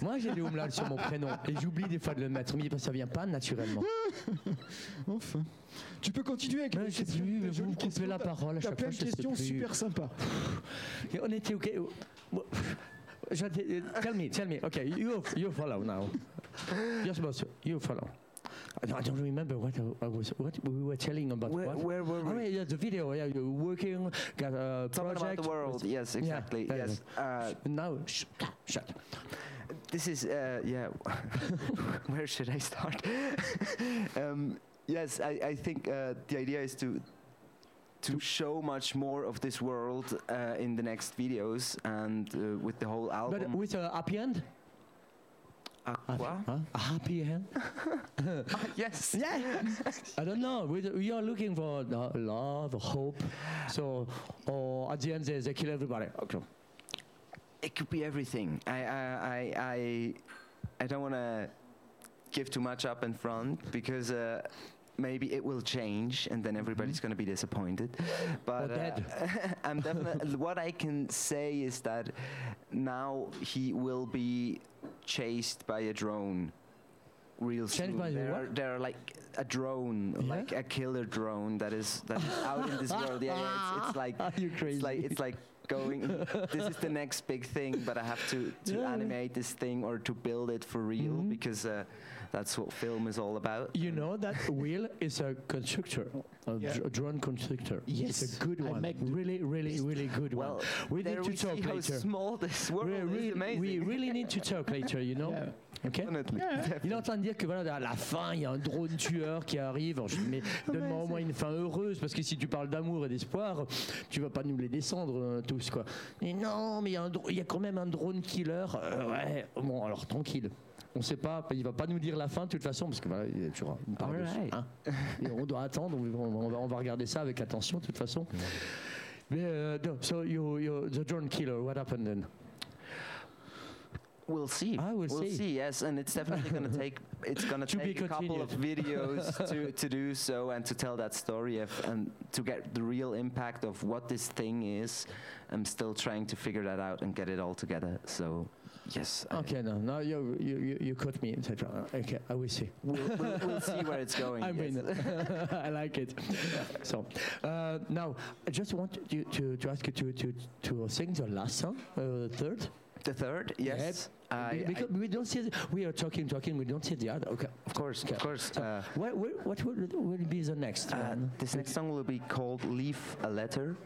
Moi, j'ai des umlauts sur mon prénom et j'oublie des fois de le mettre, mais ça vient pas naturellement. Enfin. Tu peux continuer avec Mais les je sais questions, plus, des vous me coupez questions. la parole à chaque plein fois, de je sais questions super sympas. On était ok. Bon, je- Tell me, tell me. Okay, you you follow now. Yes, boss. You follow. I don't- I don't remember what I was what we were telling about. Where, what? where were Oh, we? yeah, the video. Yeah, you're working, got a Talking project. about the world. Yes, exactly. yeah, yes. Uh, Now, shut, shut. This is uh, yeah. Where should I start? um, yes, I, I think uh, the idea is to to show much more of this world uh, in the next videos and uh, with the whole album. But with a happy end. What? Huh? A happy end. yes. Yeah. I don't know. We, we are looking for love, hope. So, or at the end they, they kill everybody. Okay. It could be everything. I I I I, I don't want to give too much up in front because. Uh, Maybe it will change, and then everybody's going to be disappointed. But uh, I'm definitely. what I can say is that now he will be chased by a drone. Real Chased soon. by the there? Are, there are like a drone, Yeah? like a killer drone that is that is out in this world. Yeah, yeah it's, it's like Are you crazy? it's like it's like going. this is the next big thing, but I have to to Yeah. animate this thing or to build it for real Mhm. because uh, that's what film is all about. You know that wheel is a constructor, a Yeah. dr- drone constructor. Yes, it's a good I one. make really, really, really good Well, one. We need to we talk see how later. small this world We, is. really- Amazing. we really need to talk later, you know. Yeah. Okay. Il est en train de dire que voilà, à la fin, il y a un drone tueur qui arrive. Alors, je dis, mais donne-moi au moins une fin heureuse, parce que si tu parles d'amour et d'espoir, tu vas pas nous les descendre euh, tous, quoi. Et non, mais il y, a un dro- il y a quand même un drone killer. Euh, ouais, bon, alors tranquille. On sait pas, il va pas nous dire la fin de toute façon, parce que voilà, il y a toujours une part de- Alright. hein. Et on doit attendre, on, on va, on va regarder ça avec attention de toute façon. Mais, no, so you, you, the drone killer, what happened then? We'll see. Ah, we'll see. Yes, and it's definitely going to take. It's going to take a couple of videos to, to do so and to tell that story of, and to get the real impact of what this thing is. I'm still trying to figure that out and get it all together. So, yes. I- Okay, no, no, you, you, you, caught me, etc. Okay, I will see. We'll, we'll, we'll see where it's going. I yes. mean, I like it. So uh, now, I just want you to, to ask you to, to, to sing the last song, uh, third. The third, yes. I, Be- because we don't see. The, we are talking, talking. We don't see the other. Okay. of course, Okay. of course. So, Uh, what, what, will, will be the next uh, one? this next song will be called "Leave a Letter."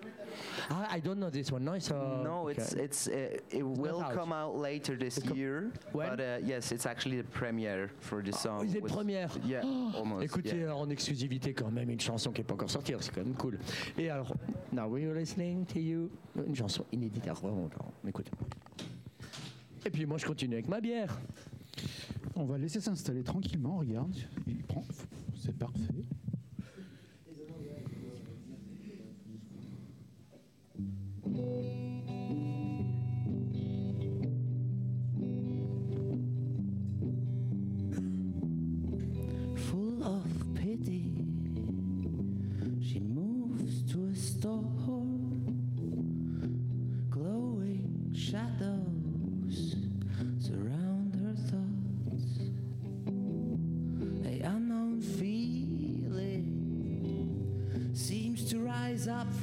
Ah, I don't know this one. No, it's uh, no, okay. it's it's uh, it will out. come out later this It's year. When? But uh, yes, it's actually the premiere for this song. Oh, c'est première. Yeah, almost. Écoutez yeah. en exclusivité quand même une chanson qui n'est pas encore sortie, c'est quand même cool. Et alors, now we're listening to you, une chanson inédite, alors vraiment, alors, on écoute. Et puis moi je continue avec ma bière. On va laisser s'installer tranquillement, regarde. Il prend. C'est parfait. full of pity. She moves to a store,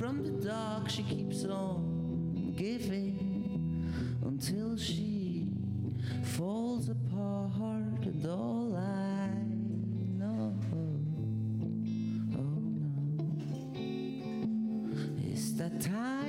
from the dark. She keeps on giving until she falls apart and all I know oh no is that time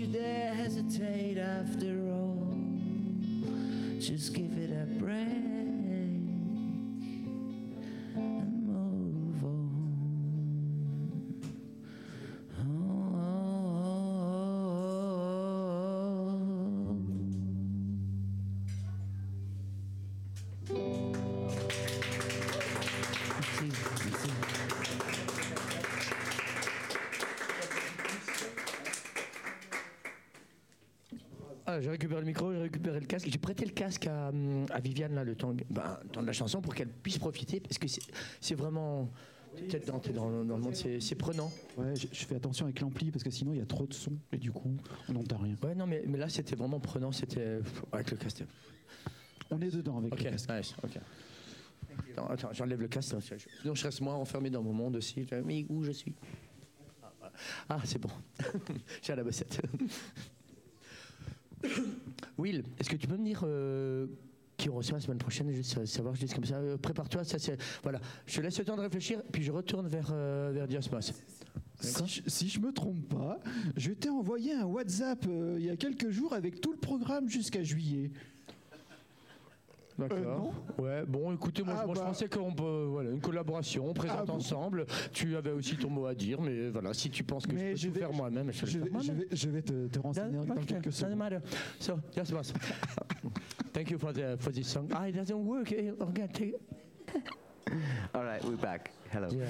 you dare hesitate after all. Just give J'ai récupéré le micro, j'ai récupéré le casque. J'ai prêté le casque à, hum, à Viviane là, le temps, ben, temps de la chanson pour qu'elle puisse profiter parce que c'est vraiment. Peut-être dans, t'es dans, dans le monde, c'est c'est prenant. Ouais, je, je fais attention avec l'ampli parce que sinon il y a trop de son et du coup on n'entend rien. Ouais, non, mais, mais là c'était vraiment prenant. C'était avec le casque. On est dedans avec le casque. nice, ok. Attends, attends, j'enlève le casque. hein, je- Sinon, je reste moins enfermé dans mon monde aussi. Je- Mais où je suis? Ah. Ah, c'est bon. J'ai la bossette. Will, est-ce que tu peux me dire euh, qui on reçoit la semaine prochaine Juste savoir, juste comme ça. Euh, Prépare-toi, ça c'est. Voilà. Je te laisse le temps de réfléchir, puis je retourne vers, euh, vers Diosmos. Si je, si je me trompe pas, je t'ai envoyé un WhatsApp euh, il y a quelques jours avec tout le programme jusqu'à juillet. D'accord. ouais, bon, écoutez, moi, Ah moi, je bah. pensais qu'on peut. Voilà, une collaboration, on présente Ah bon. ensemble. Tu avais aussi ton mot à dire, mais voilà, si tu penses que Mais je je peux tout vais- faire moi-même, je, Je vais faire je vais- je vais te, te renseigner dans quelques secondes. So, just boss. Thank you for the for this song. Ah, it doesn't work. Eh, okay, take- All right, we're back. Hello. Yeah.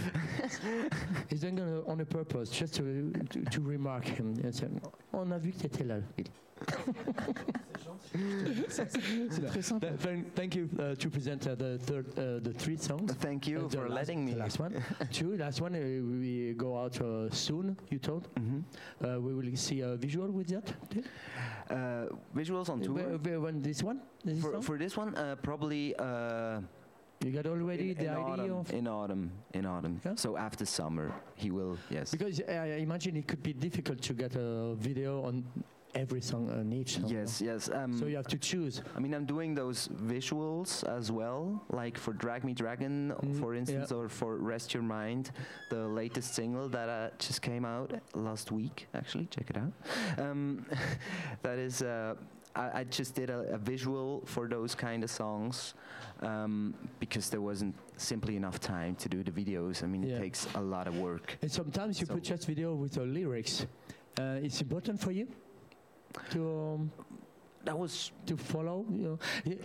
He's doing it on a purpose, just to, to, to remark him. and say, On a vu que t'étais là. C'est très simple. Th- Thank, thank you uh, to present uh, the third, uh, the three songs. Thank you Uh, for last- letting me. The last one. Two. Last one. Uh, we go out uh, soon. You told. Mhm. Uh, we will see a visual with that. Uh, visuals on tour. Where- where- when this one. This For, song? for this one, uh, probably uh, you got already in, the in idea autumn. of. In autumn. In autumn. Yeah? So after summer, he will. Yes. Because I I imagine it could be difficult to get a video on every song on each song. Yes. Yes. Um, So you have to choose. I mean, I'm doing those visuals as well, like for Drag Me Dragon, Mm, for yeah. instance, or for Rest Your Mind, the latest single that uh, just came out last week. Actually, check it out. Um, that is, uh, I, I just did a, a visual for those kind of songs um, because there wasn't simply enough time to do the videos. I mean, Yeah. it takes a lot of work. And sometimes you put just video with the lyrics. Uh, it's important for you to um, That was to follow. You know,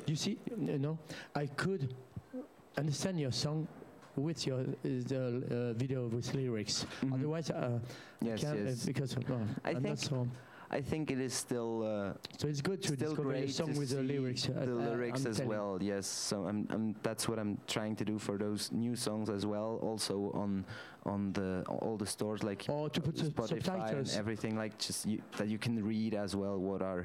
you see, you know, I could understand your song with your uh, the uh, video with lyrics. Mhm. Otherwise, uh, I yes, can't, uh, yes. because uh, I I'm think not so. I think it is still. Uh, So it's good to still discover a song with the lyrics. uh, the uh, lyrics I'm as well yes so I'm, I'm that's what i'm trying to do for those new songs as well also on on the all the stores like Or to put spotify subtitles. and everything like just you, that you can read as well what are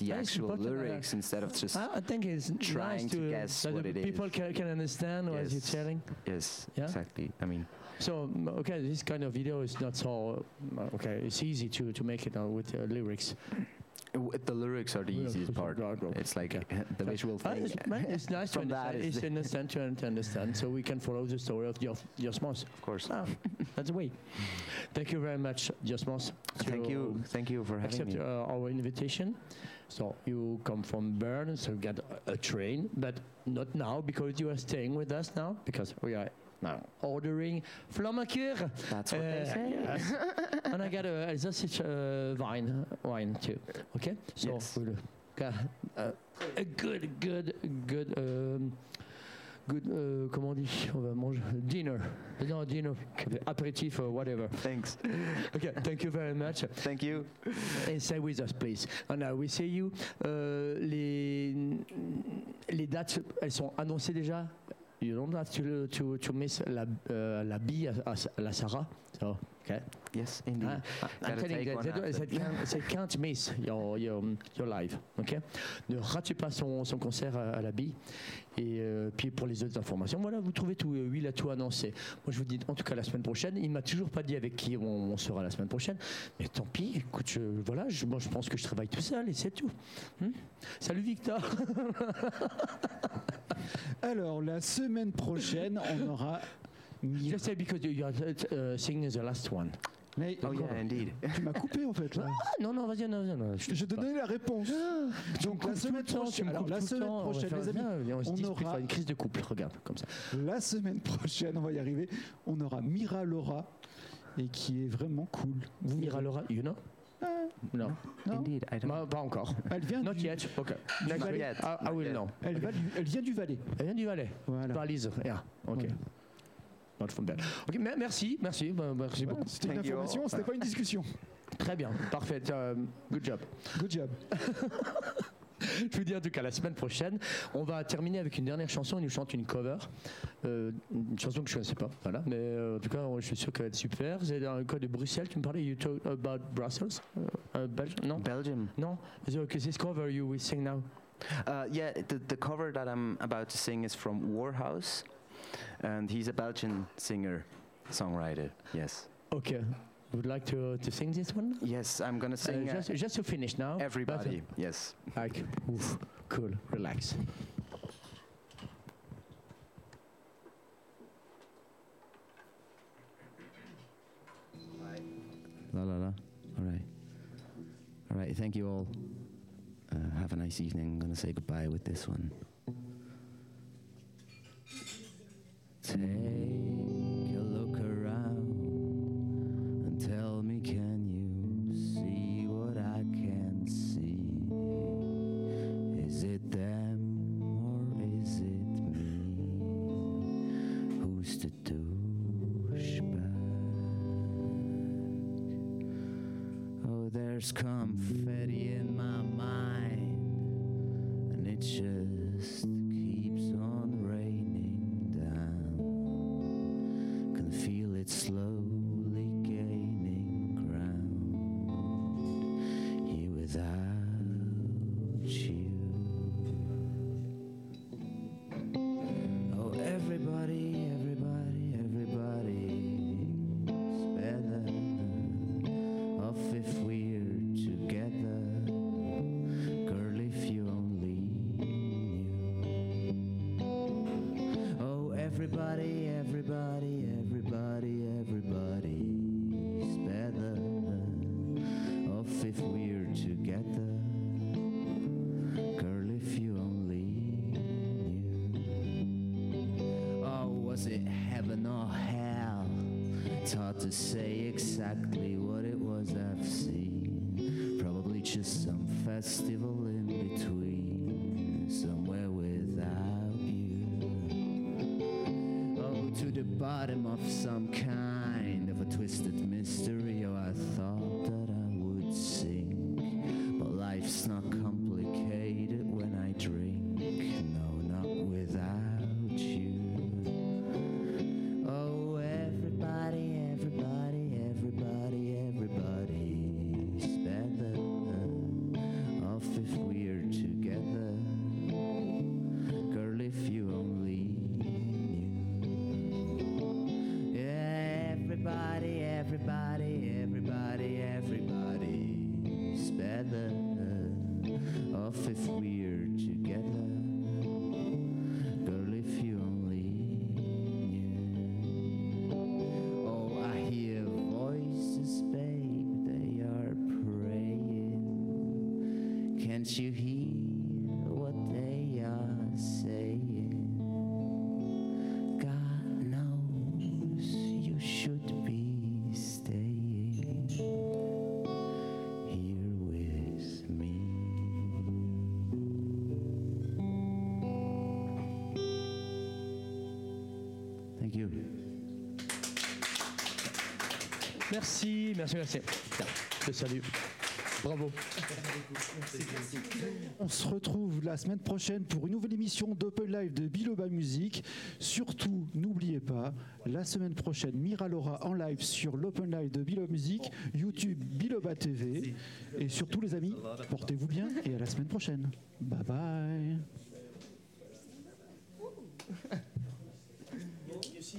the actual uh, lyrics instead of just I I think it's trying nice to to, guess what it people is. can, can understand what you're telling. yes Yeah? exactly i mean So okay, this kind of video is not so mm, okay. It's easy to to make it uh, with uh, lyrics. the lyrics are the Yeah, easiest part. Yeah, it's like okay. the visual Uh, thing it's, man, it's nice to From understand. is It's the- center and to understand, so we can follow the story of Dios, Diosmos. of course Ah, that's the way. Thank you very much, Diosmos. thank you thank you for having Accept me uh, our invitation. So you come from Bern, so you get a, a train, but not now because you are staying with us now because we are now ordering Flammakur. that's what they Uh, say yes. and I got a Alsace uh, wine, wine too. Okay, so Yes. we'll got uh, a good, good, good, um, good. Uh, comment on dit? On va manger dinner. No dinner, aperitif or whatever. thanks Okay, thank you very much. thank you And stay with us, please. And uh, we see you. Euh, les, les dates, elles sont annoncées déjà? You don't have to, to, to miss la, euh, la bille à, à la Sarah. So, okay. yes indeed Hein? I'm telling you, they can't, they can't miss your, your, your live. Okay? Ne ratez pas son, son concert à, à la bille. Et euh, puis pour les autres informations, voilà, vous trouvez tout. euh, il a tout annoncé. Moi, je vous dis en tout cas la semaine prochaine. Il m'a toujours pas dit avec qui on, on sera la semaine prochaine. Mais tant pis, écoute, je, voilà, je, moi, je pense que je travaille tout seul et c'est tout. Hmm? Salut Victor. Alors, la semaine prochaine, on aura. Mira- Just say because you are uh, singing the last one. Mais oh yeah indeed Ah, tu m'as coupé en fait là. Non, non, vas-y, non, non, non. Je te donnais la réponse. Donc la semaine prochaine, alors, la semaine prochaine, les amis, on, se on dispute, aura- une crise de couple, regarde, comme ça. la semaine prochaine, on va y arriver. On aura Mira Laura et qui est vraiment cool. Vous Mira. Laura, you know? Non. Non. indeed i don't Bah, pas encore. Elle vient Not du, yet. Ok. Next Not week, yet. I, I Not will yet. know. elle, va du- elle vient du Valais. Elle vient du Valais. Voilà. Valise, yeah. Ok. Voilà. Not from there. Ok, me- merci, merci, bah, merci beaucoup. C'était une information, c'était pas une discussion. Très bien, parfait. euh, good job. Good job. Je vous dis en tout cas la semaine prochaine, on va terminer avec une dernière chanson. Il nous chante une cover, euh, une chanson que je ne connaissais pas. Voilà, mais euh, en tout cas, je suis sûr qu'elle va être super. C'est dans le cas de Bruxelles. Tu me parlais, you talk about Brussels, uh, uh, Belgium? Non, belgium non? So, okay, this cover you will sing now? Uh, yeah, the, the cover that I'm about to sing is from Warhouse, and he's a Belgian singer, songwriter. Yes. Okay. Would like to to sing this one? Yes, I'm gonna Uh, sing. uh, just, just to finish now. but, uh, everybody. Yes. Like, oof, cool, relax. La la la. All right. All right. Thank you all. Uh, have a nice evening. I'm gonna say goodbye with this one. Take exactly what it was I've seen. Probably just some festival in between, somewhere without you. Oh, to the bottom of some kind of a twisted mystery. Merci, merci, merci. Je salue. Bravo. On se retrouve la semaine prochaine pour une nouvelle émission d'Open Live de Biloba Music. Surtout, n'oubliez pas, la semaine prochaine, Mira Laura en live sur l'Open Live de Biloba Music, YouTube Biloba TV. Et surtout, les amis, portez-vous bien et à la semaine prochaine. Bye bye.